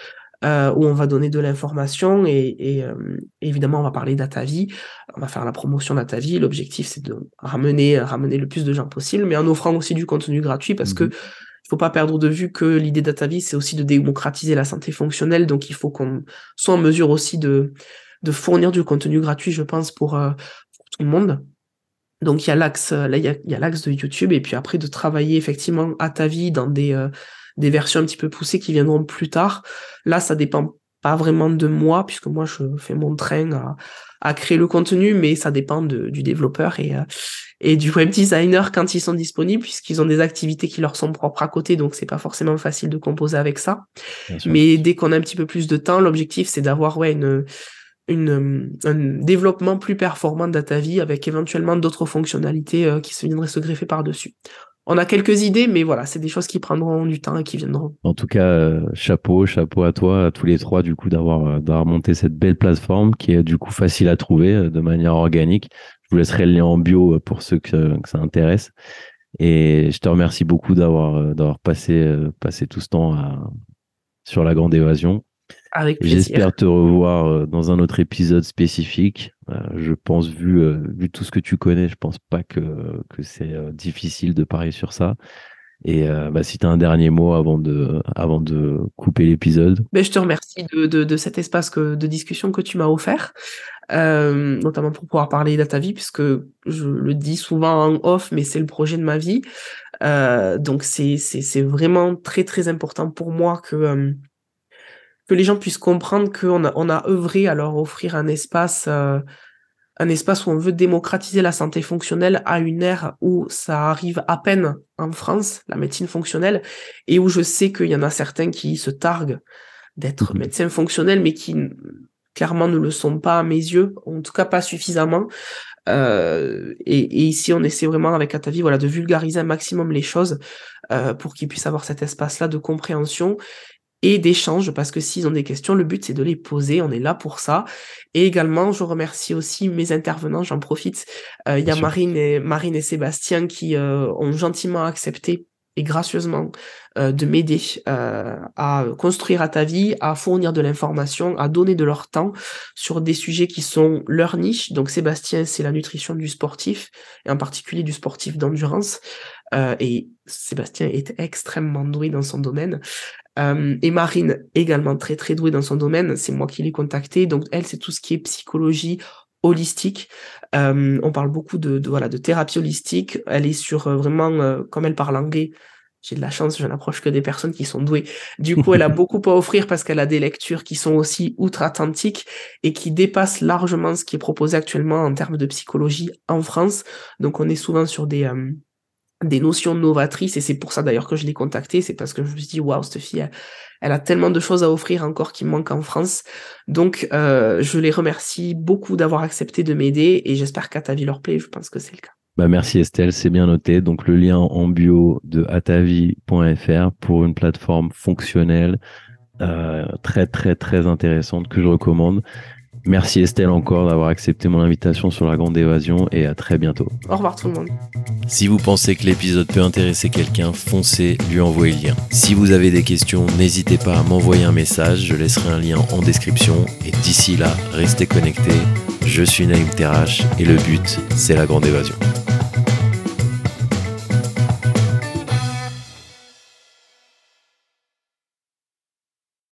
euh, où on va donner de l'information et, et, euh, évidemment on va parler d'Atavi, on va faire la promotion d'Atavi. L'objectif c'est de ramener ramener le plus de gens possible, mais en offrant aussi du contenu gratuit parce que Mhm. il faut pas perdre de vue que l'idée d'Atavi c'est aussi de démocratiser la santé fonctionnelle, donc il faut qu'on soit en mesure aussi de de fournir du contenu gratuit, je pense pour, euh, pour tout le monde. Donc il y a l'axe, là il y a, il y a l'axe de YouTube et puis après de travailler effectivement à ta vie dans des euh, des versions un petit peu poussées qui viendront plus tard. Là ça dépend pas vraiment de moi puisque moi je fais mon train à, à créer le contenu, mais ça dépend de, du développeur et euh, et du web designer quand ils sont disponibles puisqu'ils ont des activités qui leur sont propres à côté donc c'est pas forcément facile de composer avec ça. Mais dès qu'on a un petit peu plus de temps, l'objectif c'est d'avoir ouais une une, un développement plus performant de ta vie avec éventuellement d'autres fonctionnalités euh, qui se viendraient se greffer par-dessus. On a quelques idées, mais voilà, c'est des choses qui prendront du temps et qui viendront. En tout cas, euh, chapeau, chapeau à toi, à tous les trois, du coup, d'avoir euh, d'avoir monté cette belle plateforme qui est du coup facile à trouver euh, de manière organique. Je vous laisserai le lien en bio pour ceux que, ça intéresse. Et je te remercie beaucoup d'avoir d'avoir passé passé tout ce temps sur la grande évasion. Avec plaisir. J'espère te revoir euh, dans un autre épisode spécifique. Euh, je pense, vu, euh, vu tout ce que tu connais, je pense pas que, que c'est difficile de parier sur ça. Et euh, bah, si tu as un dernier mot avant de, avant de couper l'épisode. Ben, je te remercie de, de, de cet espace que, de discussion que tu m'as offert, euh, notamment pour pouvoir parler de ta vie, puisque je le dis souvent en off, mais c'est le projet de ma vie. Euh, donc c'est c'est c'est vraiment très très important pour moi que que les gens puissent comprendre qu'on a on a œuvré à leur offrir un espace euh, un espace où on veut démocratiser la santé fonctionnelle à une ère où ça arrive à peine en France, la médecine fonctionnelle, et où je sais qu'il y en a certains qui se targuent d'être Mhm. médecins fonctionnels, mais qui clairement ne le sont pas à mes yeux, en tout cas pas suffisamment. Euh, et, et ici, on essaie vraiment avec Atavi, voilà, de vulgariser un maximum les choses euh, pour qu'ils puissent avoir cet espace-là de compréhension et d'échange, parce que s'ils ont des questions, le but c'est de les poser, on est là pour ça. Et également, je remercie aussi mes intervenants, j'en profite. Euh, Il y a. Marine et, Marine et Sébastien qui euh, ont gentiment accepté et gracieusement euh, de m'aider euh, à construire à ta vie, à fournir de l'information, à donner de leur temps sur des sujets qui sont leur niche. Donc Sébastien, c'est la nutrition du sportif, et en particulier du sportif d'endurance. Euh, et Sébastien est extrêmement doué dans son domaine. Euh, et Marine, également très très douée dans son domaine, c'est moi qui l'ai contactée. Donc elle, c'est tout ce qui est psychologie holistique. Euh, on parle beaucoup de, de, voilà de thérapie holistique. Elle est sur euh, vraiment, comme elle parle anglais, j'ai de la chance, je n'approche que des personnes qui sont douées. Du coup, elle a beaucoup à offrir parce qu'elle a des lectures qui sont aussi outre-Atlantique et qui dépassent largement ce qui est proposé actuellement en termes de psychologie en France. Donc, on est souvent sur des, euh, des notions novatrices et c'est pour ça d'ailleurs que je l'ai contactée. C'est parce que je me suis dit, waouh, cette fille, elle, a tellement de choses à offrir encore qui manquent en France. Donc, euh, je les remercie beaucoup d'avoir accepté de m'aider et j'espère qu'à ta vie leur plaît. Je pense que c'est le cas. Bah, merci Estelle, c'est bien noté. Donc le lien en bio de atavi.fr pour une plateforme fonctionnelle euh, très très très intéressante que je recommande. Merci Estelle encore d'avoir accepté mon invitation sur la grande évasion et à très bientôt. Au revoir tout le monde. Si vous pensez que l'épisode peut intéresser quelqu'un, foncez lui envoyer le lien. Si vous avez des questions, n'hésitez pas à m'envoyer un message, je laisserai un lien en description. Et d'ici là, restez connectés. Je suis Naïm Terrache et le but, c'est la grande évasion.